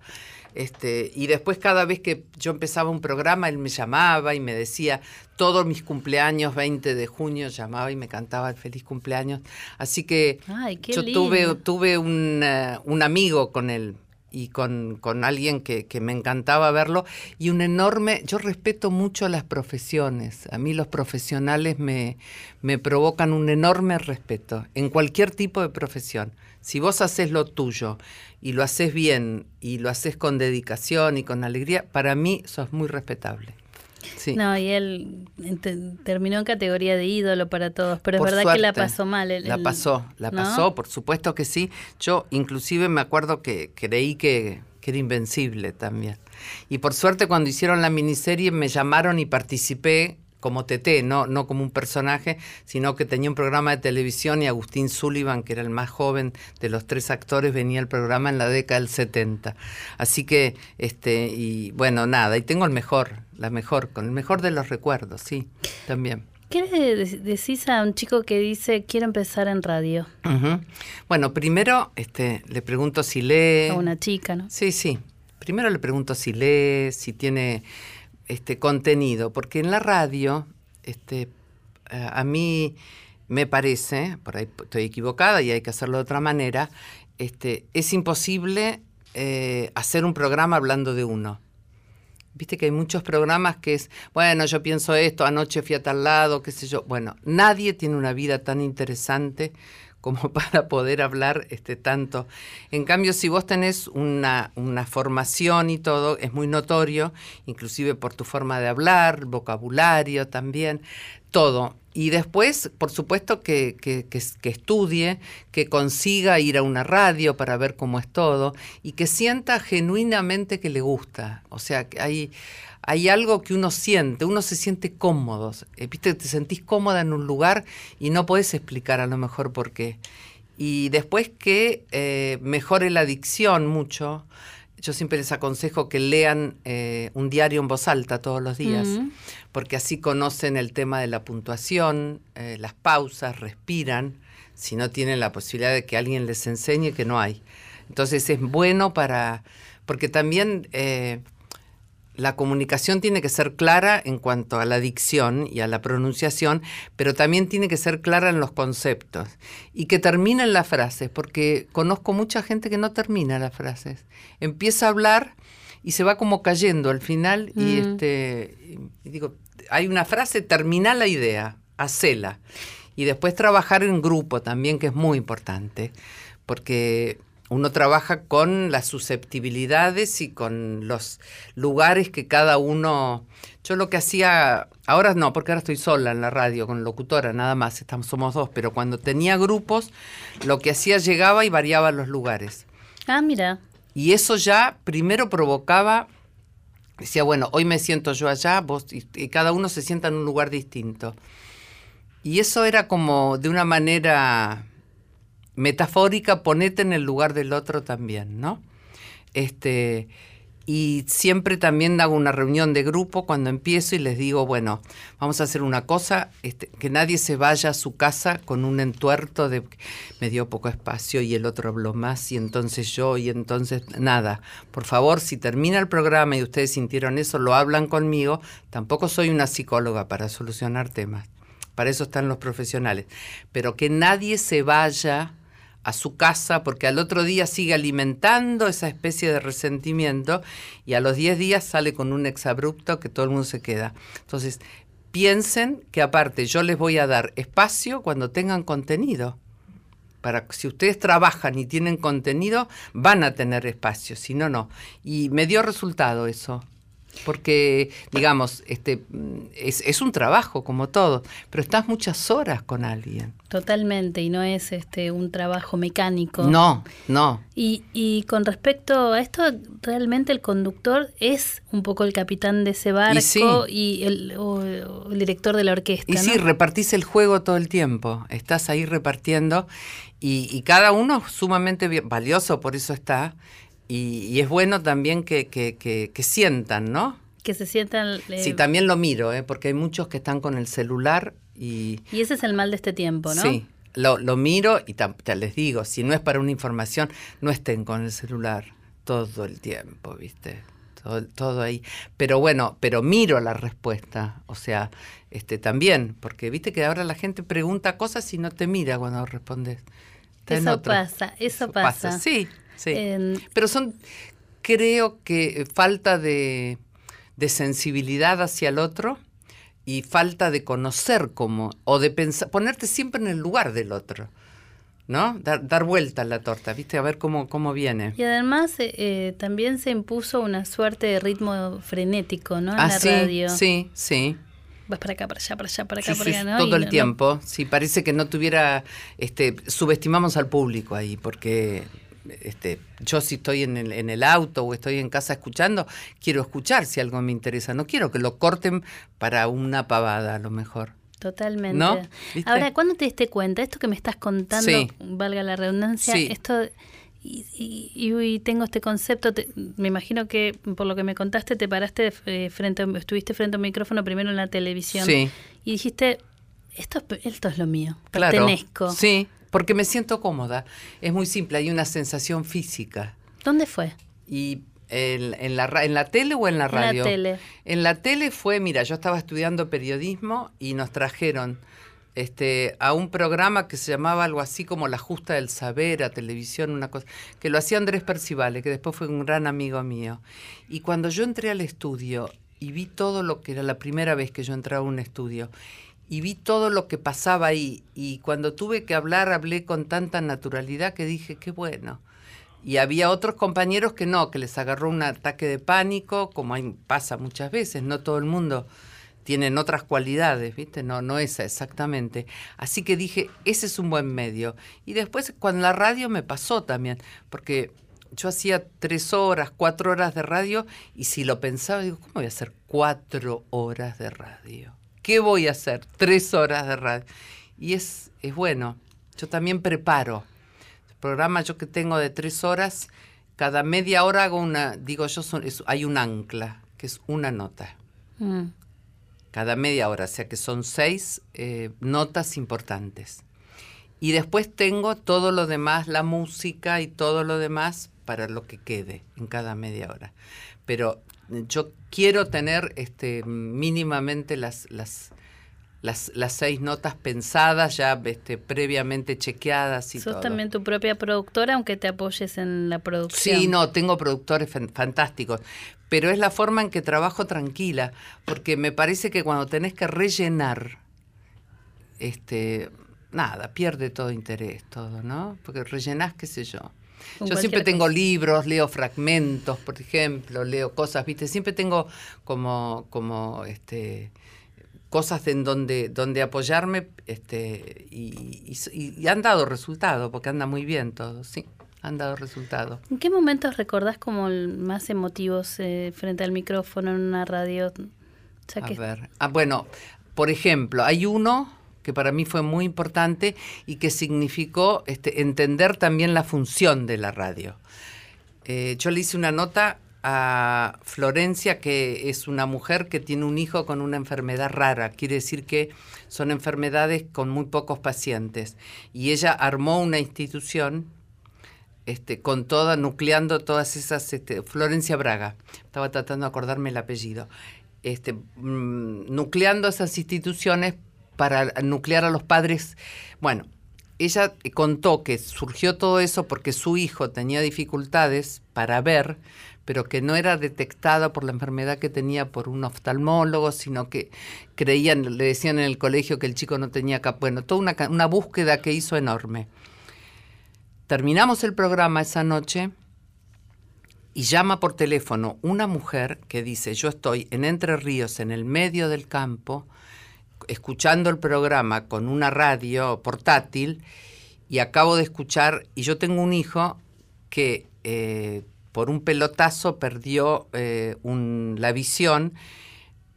Este, y después cada vez que yo empezaba un programa, él me llamaba y me decía, todos mis cumpleaños, 20 de junio, llamaba y me cantaba el feliz cumpleaños. Así que Ay, yo lindo. tuve, tuve un, eh, un amigo con él y con, con alguien que, que me encantaba verlo y un enorme, yo respeto mucho las profesiones, a mí los profesionales me, me provocan un enorme respeto en cualquier tipo de profesión. Si vos haces lo tuyo y lo haces bien y lo haces con dedicación y con alegría, para mí sos muy respetable. Sí. No, y él terminó en categoría de ídolo para todos, pero Por es verdad que la pasó mal. el- la pasó, la ¿no? pasó, por supuesto que sí. Yo inclusive me acuerdo que creí que, que era invencible también. Y por suerte cuando hicieron la miniserie me llamaron y participé como TT, no, no como un personaje, sino que tenía un programa de televisión y Agustín Sullivan, que era el más joven de los tres actores, venía al programa en la década del 70. Así que, este, y bueno, nada, y tengo el mejor, la mejor, con el mejor de los recuerdos, sí, también. ¿Qué le de- decís a un chico que dice quiero empezar en radio? Bueno, primero este, le pregunto si lee. A una chica, ¿no? Sí, sí. Primero le pregunto si lee, si tiene este contenido, porque en la radio, este, eh, a mí me parece, por ahí estoy equivocada y hay que hacerlo de otra manera, este, es imposible eh, hacer un programa hablando de uno. Viste que hay muchos programas que es, bueno, yo pienso esto, anoche fui a tal lado, qué sé yo. Bueno, nadie tiene una vida tan interesante como para poder hablar este tanto. En cambio, si vos tenés una, una formación y todo, es muy notorio, inclusive por tu forma de hablar, vocabulario también, todo. Y después, por supuesto, que, que, que, que estudie, que consiga ir a una radio para ver cómo es todo y que sienta genuinamente que le gusta. O sea, que hay, hay algo que uno siente, uno se siente cómodo. Eh, Viste, te sentís cómoda en un lugar y no podés explicar a lo mejor por qué. Y después que eh, mejore la dicción mucho. Yo siempre les aconsejo que lean eh, un diario en voz alta todos los días, porque así conocen el tema de la puntuación, eh, las pausas, respiran, si no tienen la posibilidad de que alguien les enseñe, que no hay. Entonces es bueno para, porque también la comunicación tiene que ser clara en cuanto a la dicción y a la pronunciación, pero también tiene que ser clara en los conceptos y que terminen las frases, porque conozco mucha gente que no termina las frases. Empieza a hablar y se va como cayendo al final y Mm. este y digo, hay una frase, termina la idea, hacela. Y después trabajar en grupo también, que es muy importante, porque uno trabaja con las susceptibilidades y con los lugares que cada uno... Yo lo que hacía, ahora no, porque ahora estoy sola en la radio con locutora, nada más, estamos, somos dos, pero cuando tenía grupos, lo que hacía llegaba y variaba los lugares. Ah, mira. Y eso ya primero provocaba, decía, bueno, hoy me siento yo allá, vos, y, y cada uno se sienta en un lugar distinto. Y eso era como de una manera metafórica, ponete en el lugar del otro también, ¿no? Este, y siempre también hago una reunión de grupo cuando empiezo y les digo, bueno, vamos a hacer una cosa, este, que nadie se vaya a su casa con un entuerto de me dio poco espacio y el otro habló más y entonces yo y entonces nada. Por favor, si termina el programa y ustedes sintieron eso, lo hablan conmigo. Tampoco soy una psicóloga para solucionar temas. Para eso están los profesionales. Pero que nadie se vaya a su casa porque al otro día sigue alimentando esa especie de resentimiento y a los 10 días sale con un exabrupto que todo el mundo se queda. Entonces, piensen que aparte yo les voy a dar espacio cuando tengan contenido. Para si ustedes trabajan y tienen contenido, van a tener espacio, si no, no. Y me dio resultado eso porque digamos este es, es, un trabajo como todo pero estás muchas horas con alguien. Totalmente y no es este un trabajo mecánico. No no. Y, y con respecto a esto realmente el conductor es un poco el capitán de ese barco y, el, o, el, director de la orquesta y ¿no? sí repartís el juego todo el tiempo. Estás ahí repartiendo y, y cada uno sumamente valioso por eso está y, y, es bueno también que, que, que, que, sientan, ¿no? Que se sientan... Eh... Sí, también lo miro, ¿eh? porque hay muchos que están con el celular y... Y ese es el mal de este tiempo, ¿no? Sí, lo, lo miro y te les digo, si no es para una información, no estén con el celular todo el tiempo, ¿viste? Todo, todo ahí. Pero bueno, pero miro la respuesta, o sea, este también, porque viste que ahora la gente pregunta cosas y no te mira cuando respondes. Eso pasa, eso, eso pasa. pasa. Sí, Sí. Eh, Pero son, creo que falta de, de, sensibilidad hacia el otro y falta de conocer cómo, o de pensar, ponerte siempre en el lugar del otro. ¿No? Dar, dar vuelta a la torta, ¿viste? A ver cómo, cómo viene. Y además eh, también se impuso una suerte de ritmo frenético, ¿no? En ah, la sí, radio. Sí, sí. Vas para acá, para allá, para allá, para acá, sí, para sí, allá, ¿no? Todo y el no, tiempo. Sí, parece que no tuviera, este, subestimamos al público ahí, porque este, yo si estoy en el, en el, auto o estoy en casa escuchando, quiero escuchar si algo me interesa. No quiero que lo corten para una pavada a lo mejor. Totalmente. ¿No? Ahora, ¿cuándo te diste cuenta? Esto que me estás contando, sí. valga la redundancia, sí. esto... Y, y, y, tengo este concepto, te, me imagino que por lo que me contaste te paraste eh, frente, a, estuviste frente a un micrófono primero en la televisión sí. y dijiste, esto, esto es lo mío, claro. pertenezco. Sí, porque me siento cómoda. Es muy simple, hay una sensación física. ¿Dónde fue? Y en, en, la, ¿En la tele o en la radio? En la tele. En la tele fue, mira, yo estaba estudiando periodismo y nos trajeron este, a un programa que se llamaba algo así como La Justa del Saber, a televisión, una cosa, que lo hacía Andrés Percivale, que después fue un gran amigo mío. Y cuando yo entré al estudio y vi todo lo que era la primera vez que yo entraba a un estudio, y vi todo lo que pasaba ahí. Y cuando tuve que hablar, hablé con tanta naturalidad que dije, qué bueno. Y había otros compañeros que no, que les agarró un ataque de pánico, como hay, pasa muchas veces, no todo el mundo tienen otras cualidades, ¿viste? No, no esa exactamente. Así que dije, ese es un buen medio. Y después con la radio me pasó también, porque yo hacía tres horas, cuatro horas de radio, y si lo pensaba, digo, ¿cómo voy a hacer cuatro horas de radio? ¿Qué voy a hacer? Tres horas de radio. Y es, es bueno. Yo también preparo. El programa yo que tengo de tres horas, cada media hora hago una, digo yo, son, es, hay un ancla, que es una nota. Mm. Cada media hora, o sea que son seis eh, notas importantes. Y después tengo todo lo demás, la música y todo lo demás para lo que quede en cada media hora. Pero yo quiero tener este, mínimamente las, las, las, las seis notas pensadas, ya este, previamente chequeadas y Sos todo. también tu propia productora, aunque te apoyes en la producción. Sí, no, tengo productores fantásticos, pero es la forma en que trabajo tranquila, porque me parece que cuando tenés que rellenar, este, nada, pierde todo interés, todo, ¿no? Porque rellenás, qué sé yo. Yo siempre tengo libros, leo fragmentos, por ejemplo, leo cosas, ¿viste? Siempre tengo como, como este, cosas en donde, donde apoyarme este, y, y, y han dado resultado, porque anda muy bien todo, sí han dado resultado. ¿En qué momentos recordás como más emotivos eh, frente al micrófono en una radio? O sea, a que... ver, ah, bueno, por ejemplo, hay uno que para mí fue muy importante y que significó este, entender también la función de la radio. Eh, yo le hice una nota a Florencia, que es una mujer que tiene un hijo con una enfermedad rara, quiere decir que son enfermedades con muy pocos pacientes. Y ella armó una institución este, con toda, nucleando todas esas, este, Florencia Braga, estaba tratando de acordarme el apellido, este, mm, nucleando esas instituciones para nuclear a los padres. Bueno, ella contó que surgió todo eso porque su hijo tenía dificultades para ver, pero que no era detectada por la enfermedad que tenía por un oftalmólogo, sino que creían, le decían en el colegio que el chico no tenía cap bueno, toda una, una búsqueda que hizo enorme. Terminamos el programa esa noche y llama por teléfono una mujer que dice, yo estoy en Entre Ríos, en el medio del campo, escuchando el programa con una radio portátil y acabo de escuchar, y yo tengo un hijo que eh, por un pelotazo perdió eh, la visión,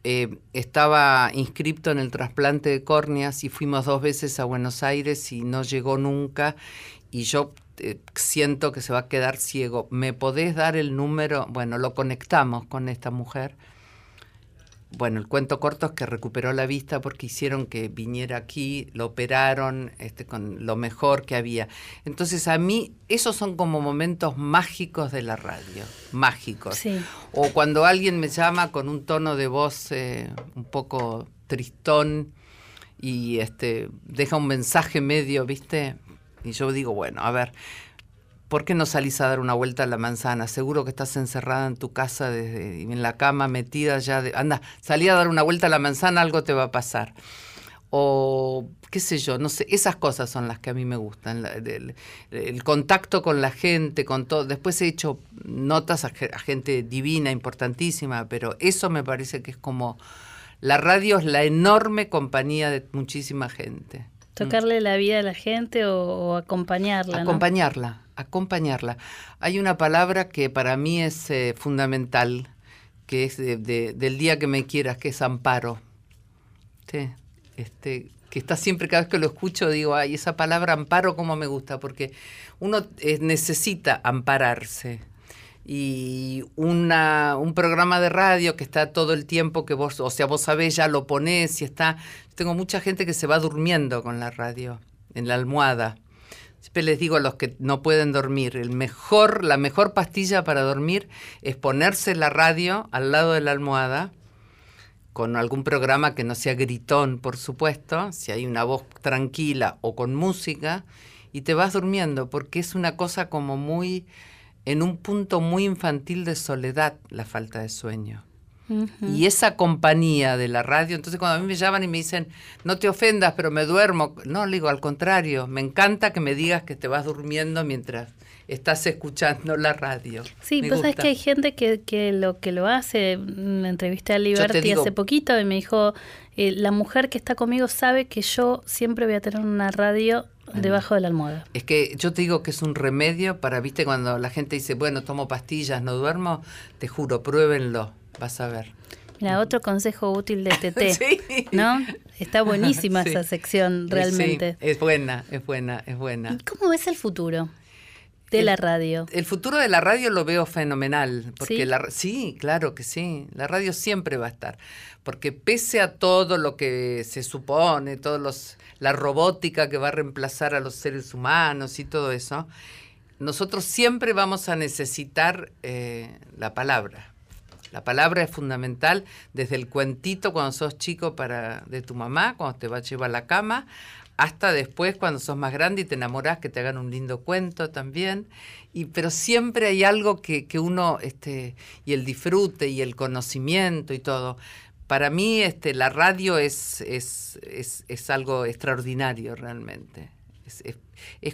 eh, estaba inscripto en el trasplante de córneas y fuimos dos veces a Buenos Aires y no llegó nunca y yo siento que se va a quedar ciego. ¿Me podés dar el número? Bueno, lo conectamos con esta mujer bueno, el cuento corto es que recuperó la vista porque hicieron que viniera aquí, lo operaron este, con lo mejor que había. Entonces a mí esos son como momentos mágicos de la radio, mágicos. O cuando alguien me llama con un tono de voz eh, un poco tristón y este, deja un mensaje medio, ¿viste? Y yo digo, bueno, a ver, ¿por qué no salís a dar una vuelta a la manzana? Seguro que estás encerrada en tu casa, desde, en la cama, metida ya. De, anda, salí a dar una vuelta a la manzana, algo te va a pasar. O qué sé yo, no sé, esas cosas son las que a mí me gustan. el, contacto con la gente, con todo. Después he hecho notas a, gente divina, importantísima, pero eso me parece que es como. La radio es la enorme compañía de muchísima gente. Tocarle la vida a la gente o, acompañarla. Acompañarla, acompañarla. Hay una palabra que para mí es eh, fundamental, que es del día que me quieras, que es amparo. Sí, este, que está siempre, cada vez que lo escucho, digo, ay, esa palabra amparo, cómo me gusta, porque uno eh, necesita ampararse y una, un programa de radio que está todo el tiempo que vos, o sea, vos sabés, ya lo ponés y está. Tengo mucha gente que se va durmiendo con la radio, en la almohada. Siempre les digo a los que no pueden dormir, el mejor, la mejor pastilla para dormir es ponerse la radio al lado de la almohada, con algún programa que no sea gritón, por supuesto, si hay una voz tranquila o con música, y te vas durmiendo, porque es una cosa como muy en un punto muy infantil de soledad la falta de sueño. Y esa compañía de la radio, entonces cuando a mí me llaman y me dicen, no te ofendas, pero me duermo, no, le digo, al contrario, me encanta que me digas que te vas durmiendo mientras estás escuchando la radio. Sí, pues es que hay gente que, que, lo que lo hace, una entrevista a Liberty hace poquito y me dijo, eh, la mujer que está conmigo sabe que yo siempre voy a tener una radio debajo de la almohada. Es que yo te digo que es un remedio para, viste, cuando la gente dice, bueno, tomo pastillas, no duermo, te juro, pruébenlo, vas a ver. Mira, otro consejo útil de TT, sí. ¿no? Está buenísima esa sección, realmente. es buena, es buena, es buena. ¿Y cómo ves el futuro? de la radio. El futuro de la radio lo veo fenomenal, porque ¿Sí? La, sí, claro que sí, la radio siempre va a estar, porque pese a todo lo que se supone, todos los la robótica que va a reemplazar a los seres humanos y todo eso, nosotros siempre vamos a necesitar eh, la palabra. La palabra es fundamental desde el cuentito cuando sos chico para de tu mamá, cuando te va a llevar a la cama, hasta después cuando sos más grande y te enamorás que te hagan un lindo cuento también. Y, pero siempre hay algo que, que uno, este, y el disfrute y el conocimiento y todo para mí este, la radio es, es, es, algo extraordinario realmente. Es,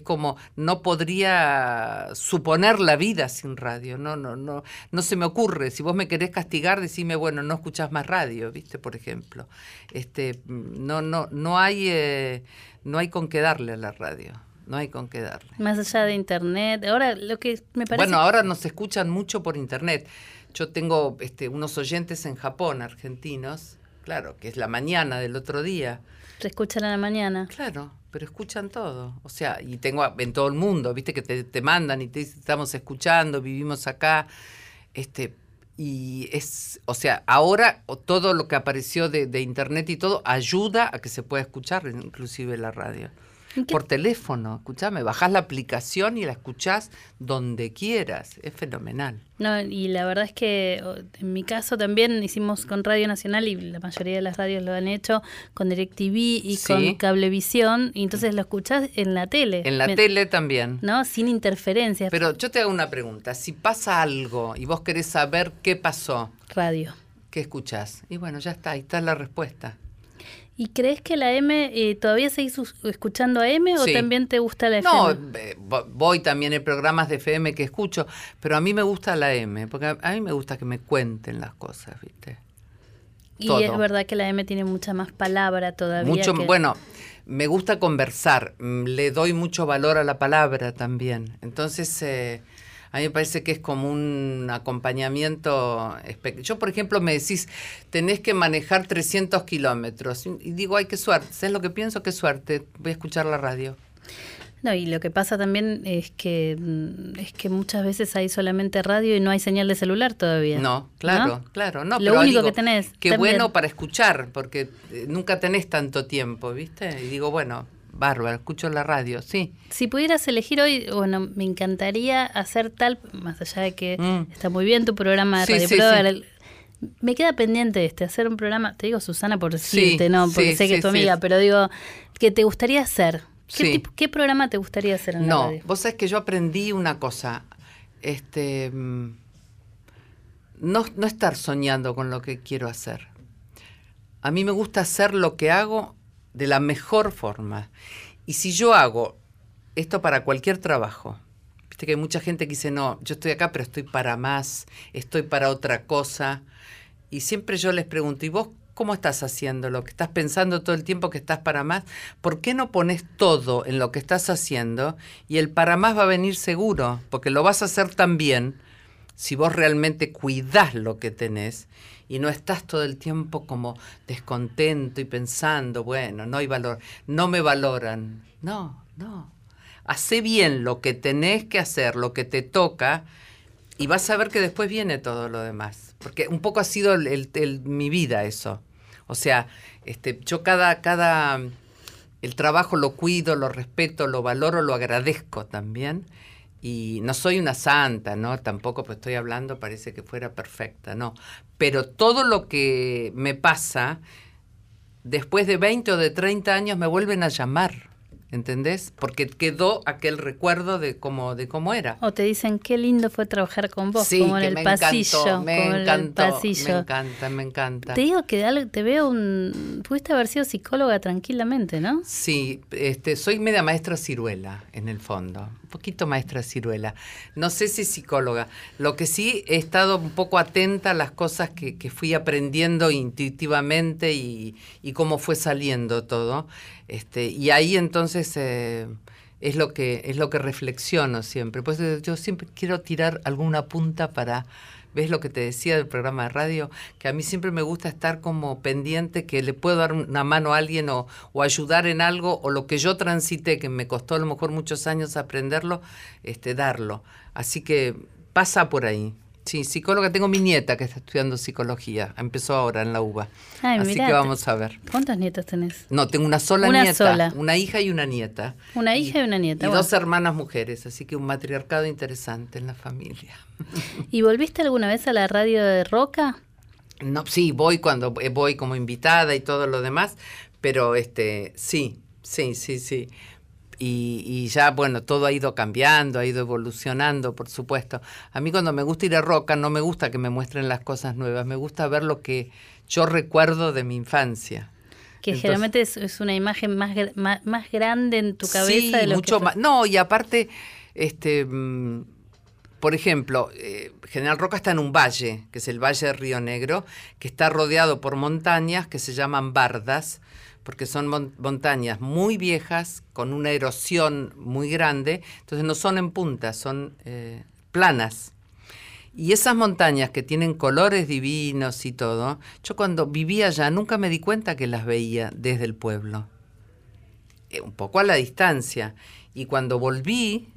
como no podría suponer la vida sin radio, no, no, no, no se me ocurre. Si vos me querés castigar, decime, bueno, no escuchás más radio, ¿viste? Por ejemplo. Este, no, no, no hay eh, no hay con qué darle a la radio. No hay con qué darle. Más allá de internet. Ahora lo que me parece. Bueno, ahora nos escuchan mucho por internet. Yo tengo este, unos oyentes en Japón, argentinos, claro, que es la mañana del otro día. Escuchan a la mañana. Claro, pero escuchan todo. O sea, y tengo en todo el mundo, viste que te, mandan y te dicen, estamos escuchando, vivimos acá. Este, y es, o sea, ahora todo lo que apareció de, de internet y todo ayuda a que se pueda escuchar, inclusive la radio. Por teléfono, escuchame, bajás la aplicación y la escuchás donde quieras. Es fenomenal. No, y la verdad es que en mi caso también hicimos con Radio Nacional y la mayoría de las radios lo han hecho con DirecTV y Sí. con Cablevisión y entonces lo escuchás en la tele. En la tele también. ¿No? Sin interferencias. Pero yo te hago una pregunta. Si pasa algo y vos querés saber qué pasó, Radio. ¿qué escuchás? Y bueno, ya está, ahí está la respuesta. ¿Y crees que la M eh, todavía seguís escuchando a M o Sí. también te gusta la No, FM? eh, vo- voy también en programas de FM que escucho, pero a mí me gusta la M, porque a, mí me gusta que me cuenten las cosas, ¿viste? y todo. es verdad que la M tiene mucha más palabra todavía. Mucho, que- bueno, me gusta conversar, mm, le doy mucho valor a la palabra también. Entonces, eh, a mí me parece que es como un acompañamiento. Yo, por ejemplo, me decís, tenés que manejar 300 kilómetros. Y digo, ay, qué suerte. ¿Sabes lo que pienso? Qué suerte. Voy a escuchar la radio. No, y lo que pasa también es que mm, es que muchas veces hay solamente radio y no hay señal de celular todavía. No, claro, claro. No, Lo pero único digo, que tenés. Qué también. bueno para escuchar, porque eh, nunca tenés tanto tiempo, ¿viste? Y digo, bueno, bárbaro, escucho la radio, sí. Si pudieras elegir hoy, bueno, me encantaría hacer tal, más allá de que Mm. está muy bien tu programa de Sí, Radio sí, Pro, sí. me queda pendiente este, hacer un programa, te digo Susana por Sí, decirte, no, porque sé que es tu amiga, pero digo, que te gustaría hacer. ¿Qué, tipo- ¿Qué programa te gustaría hacer en la No, radio? vos sabés que yo aprendí una cosa, este, mm, no, no estar soñando con lo que quiero hacer. A mí me gusta hacer lo que hago de la mejor forma. Y si yo hago esto para cualquier trabajo, viste que hay mucha gente que dice, no, yo estoy acá, pero estoy para más, estoy para otra cosa. Y siempre yo les pregunto, ¿y vos cómo estás haciendo lo que estás pensando todo el tiempo que estás para más? ¿Por qué no pones todo en lo que estás haciendo y el para más va a venir seguro? Porque lo vas a hacer tan bien si vos realmente cuidás lo que tenés y no estás todo el tiempo como descontento y pensando, bueno, no hay valor, no me valoran. No, no. Hacé bien lo que tenés que hacer, lo que te toca, y vas a ver que después viene todo lo demás. Porque un poco ha sido el- el- mi vida eso. O sea, este, yo cada, cada, el trabajo lo cuido, lo respeto, lo valoro, lo agradezco también. Y no soy una santa, ¿no? Tampoco pues estoy hablando, parece que fuera perfecta, no. Pero todo lo que me pasa, después de 20 o de 30 años me vuelven a llamar, ¿entendés? Porque quedó aquel recuerdo de cómo, de cómo era. O te dicen, qué lindo fue trabajar con vos, Sí, como en el me pasillo. encantó, me como en el encantó, me pasillo. encanta, me encanta. Te digo que algo- te veo un... Pudiste haber sido psicóloga tranquilamente, ¿no? Sí, este, soy media maestra ciruela, en el fondo. Un poquito maestra ciruela. No sé si psicóloga. Lo que sí he estado un poco atenta a las cosas que, fui aprendiendo intuitivamente y, y cómo fue saliendo todo. Este, y ahí entonces eh, es lo que es lo que reflexiono siempre. Pues eh, yo siempre quiero tirar alguna punta para ¿Ves lo que te decía del programa de radio? Que a mí siempre me gusta estar como pendiente que le puedo dar una mano a alguien o, o ayudar en algo o lo que yo transité, que me costó a lo mejor muchos años aprenderlo, este, darlo. Así que pasa por ahí. Sí, psicóloga, tengo mi nieta que está estudiando psicología, empezó ahora en la UBA. Ay, Así mirá, que vamos a ver. ¿Cuántos nietos tenés? No, tengo una sola Una nieta, sola. una hija y una nieta. Una hija y una nieta. Y dos hermanas mujeres, así que un matriarcado interesante en la familia. ¿Y volviste alguna vez a la radio de Roca? No, sí, voy cuando eh, voy como invitada y todo lo demás, pero este, sí, sí, sí, sí. Y, y ya, bueno, todo ha ido cambiando, ha ido evolucionando, por supuesto. A mí cuando me gusta ir a Roca no me gusta que me muestren las cosas nuevas, me gusta ver lo que yo recuerdo de mi infancia. Que Entonces- generalmente es, es una imagen más, más grande en tu cabeza Sí, de lo mucho que... más. No, y aparte, este, mm, por ejemplo, eh, General Roca está en un valle, que es el Valle de Río Negro, que está rodeado por montañas que se llaman bardas, porque son mon- montañas muy viejas, con una erosión muy grande, entonces no son en punta, son eh, planas. Y esas montañas que tienen colores divinos y todo, yo cuando vivía allá nunca me di cuenta que las veía desde el pueblo. Eh, un poco a la distancia. Y cuando volví,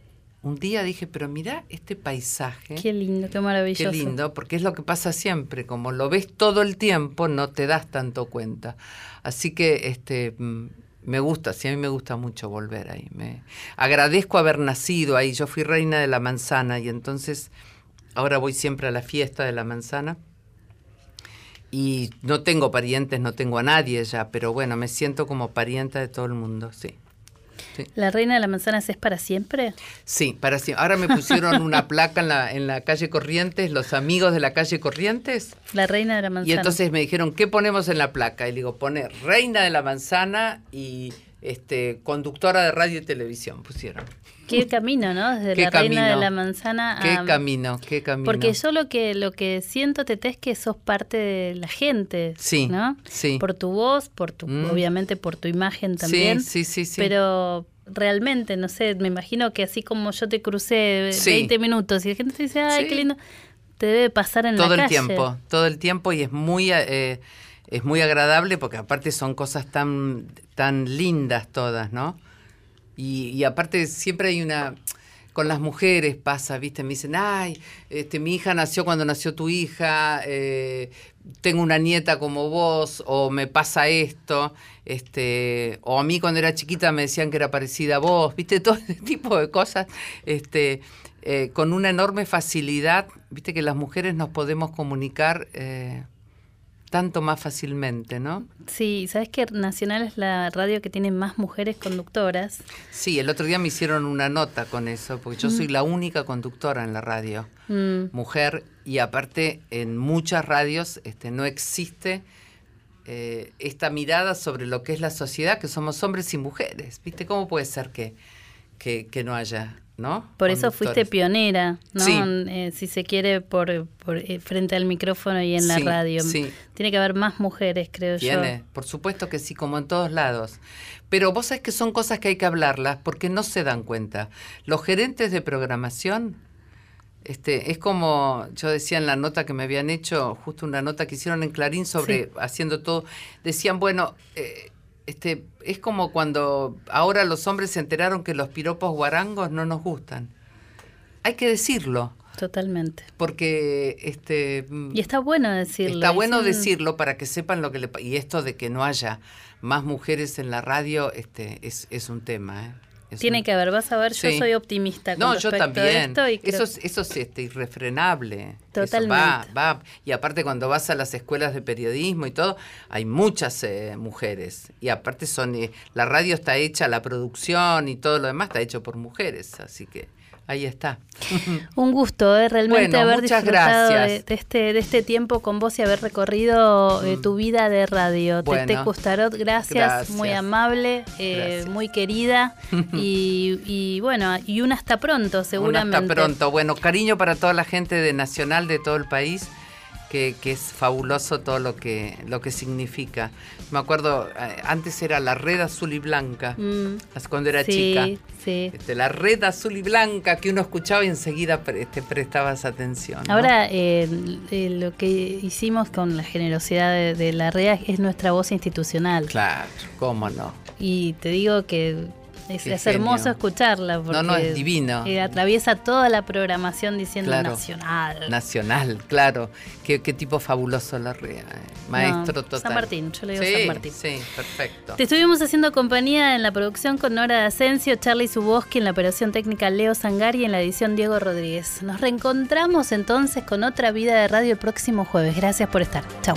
un día dije, pero mira este paisaje. Qué lindo, qué maravilloso. Qué lindo, porque es lo que pasa siempre, como lo ves todo el tiempo, no te das tanto cuenta. Así que este mm, me gusta, sí, a mí me gusta mucho volver ahí. Me agradezco haber nacido ahí. Yo fui reina de la manzana y entonces ahora voy siempre a la fiesta de la manzana. Y no tengo parientes, no tengo a nadie ya, pero bueno, me siento como parienta de todo el mundo, sí. ¿La reina de la manzana es para siempre? Sí, para siempre. Ahora me pusieron una placa en la, en la calle Corrientes, los amigos de la calle Corrientes. La reina de la manzana. Y entonces me dijeron, ¿qué ponemos en la placa? Y digo, pone reina de la manzana y este conductora de radio y televisión pusieron. Qué camino, ¿no? Desde la reina de la manzana a... Qué camino, qué camino. Porque yo lo que lo que siento, Tete, es que sos parte de la gente, sí, ¿no? Sí. Por tu voz, por tu, mm. obviamente por tu imagen también. Sí, sí, sí, Pero realmente, no sé, me imagino que así como yo te crucé 20 minutos y la gente te dice, ay, qué lindo, te debe pasar en todo la calle. Todo el tiempo, todo el tiempo y es muy... Eh, es muy agradable porque aparte son cosas tan, tan lindas todas, ¿no? Y, aparte siempre hay una con las mujeres pasa, ¿viste? Me dicen, ay, este, mi hija nació cuando nació tu hija, eh, tengo una nieta como vos, o me pasa esto, este, o a mí cuando era chiquita me decían que era parecida a vos, ¿viste? Todo ese tipo de cosas, este, eh, con una enorme facilidad, ¿viste? Que las mujeres nos podemos comunicar. Eh, tanto más fácilmente, ¿no? Sí, sabes que Nacional es la radio que tiene más mujeres conductoras. Sí, el otro día me hicieron una nota con eso, porque yo soy la única conductora en la radio, mm. mujer, y aparte en muchas radios este, no existe eh, esta mirada sobre lo que es la sociedad, que somos hombres y mujeres, ¿viste? ¿Cómo puede ser que, que, que no haya por eso fuiste pionera, ¿no? Eh, si se quiere, por, eh, frente al micrófono y en la radio. Tiene que haber más mujeres, creo yo. Tiene, por supuesto que sí, como en todos lados. Pero vos sabés que son cosas que hay que hablarlas porque no se dan cuenta. Los gerentes de programación, este, es como yo decía en la nota que me habían hecho, justo una nota que hicieron en Clarín sobre haciendo todo, decían, bueno, eh, este, es como cuando ahora los hombres se enteraron que los piropos guarangos no nos gustan. Hay que decirlo. Totalmente. Porque este mm, y está bueno decirlo. Está bueno decirlo para que sepan lo que le y esto de que no haya más mujeres en la radio este es, es un tema, ¿eh? Tiene que haber, vas a ver, yo soy optimista con no, yo también. esto. Y eso, es, eso es este, irrefrenable. Totalmente. va, va. Y aparte cuando vas a las escuelas de periodismo y todo, hay muchas eh, mujeres. Y aparte son, eh, la radio está hecha, la producción y todo lo demás está hecho por mujeres. Así que Ahí está. Un gusto, ¿eh? realmente haber disfrutado de, este, de este tiempo con vos y haber recorrido eh, mm. tu vida de radio. Te Tete Custarot, gracias, muy amable, eh, muy querida y, y, bueno, y un hasta pronto seguramente. Un hasta pronto. Bueno, cariño para toda la gente de Nacional de todo el país que, es fabuloso todo lo que, lo que significa. Me acuerdo, eh, antes era la red azul y blanca, mm. cuando era chica. Sí. Este, la red azul y blanca que uno escuchaba y enseguida te este, prestabas atención. Ahora, eh, eh, lo que hicimos con la generosidad de, de la red es nuestra voz institucional. Claro, cómo no. Y te digo que es, hermoso escucharla porque no, no, es divino. atraviesa toda la programación diciendo nacional. Nacional, claro. Qué, tipo fabuloso la rea. Eh. Maestro total. San Martín, yo le digo San Martín. Sí, perfecto. Te estuvimos haciendo compañía en la producción con Nora de Asensio, Charlie Suboski en la operación técnica Leo Sangari y en la edición Diego Rodríguez. Nos reencontramos entonces con otra vida de radio el próximo jueves. Gracias por estar. Chao.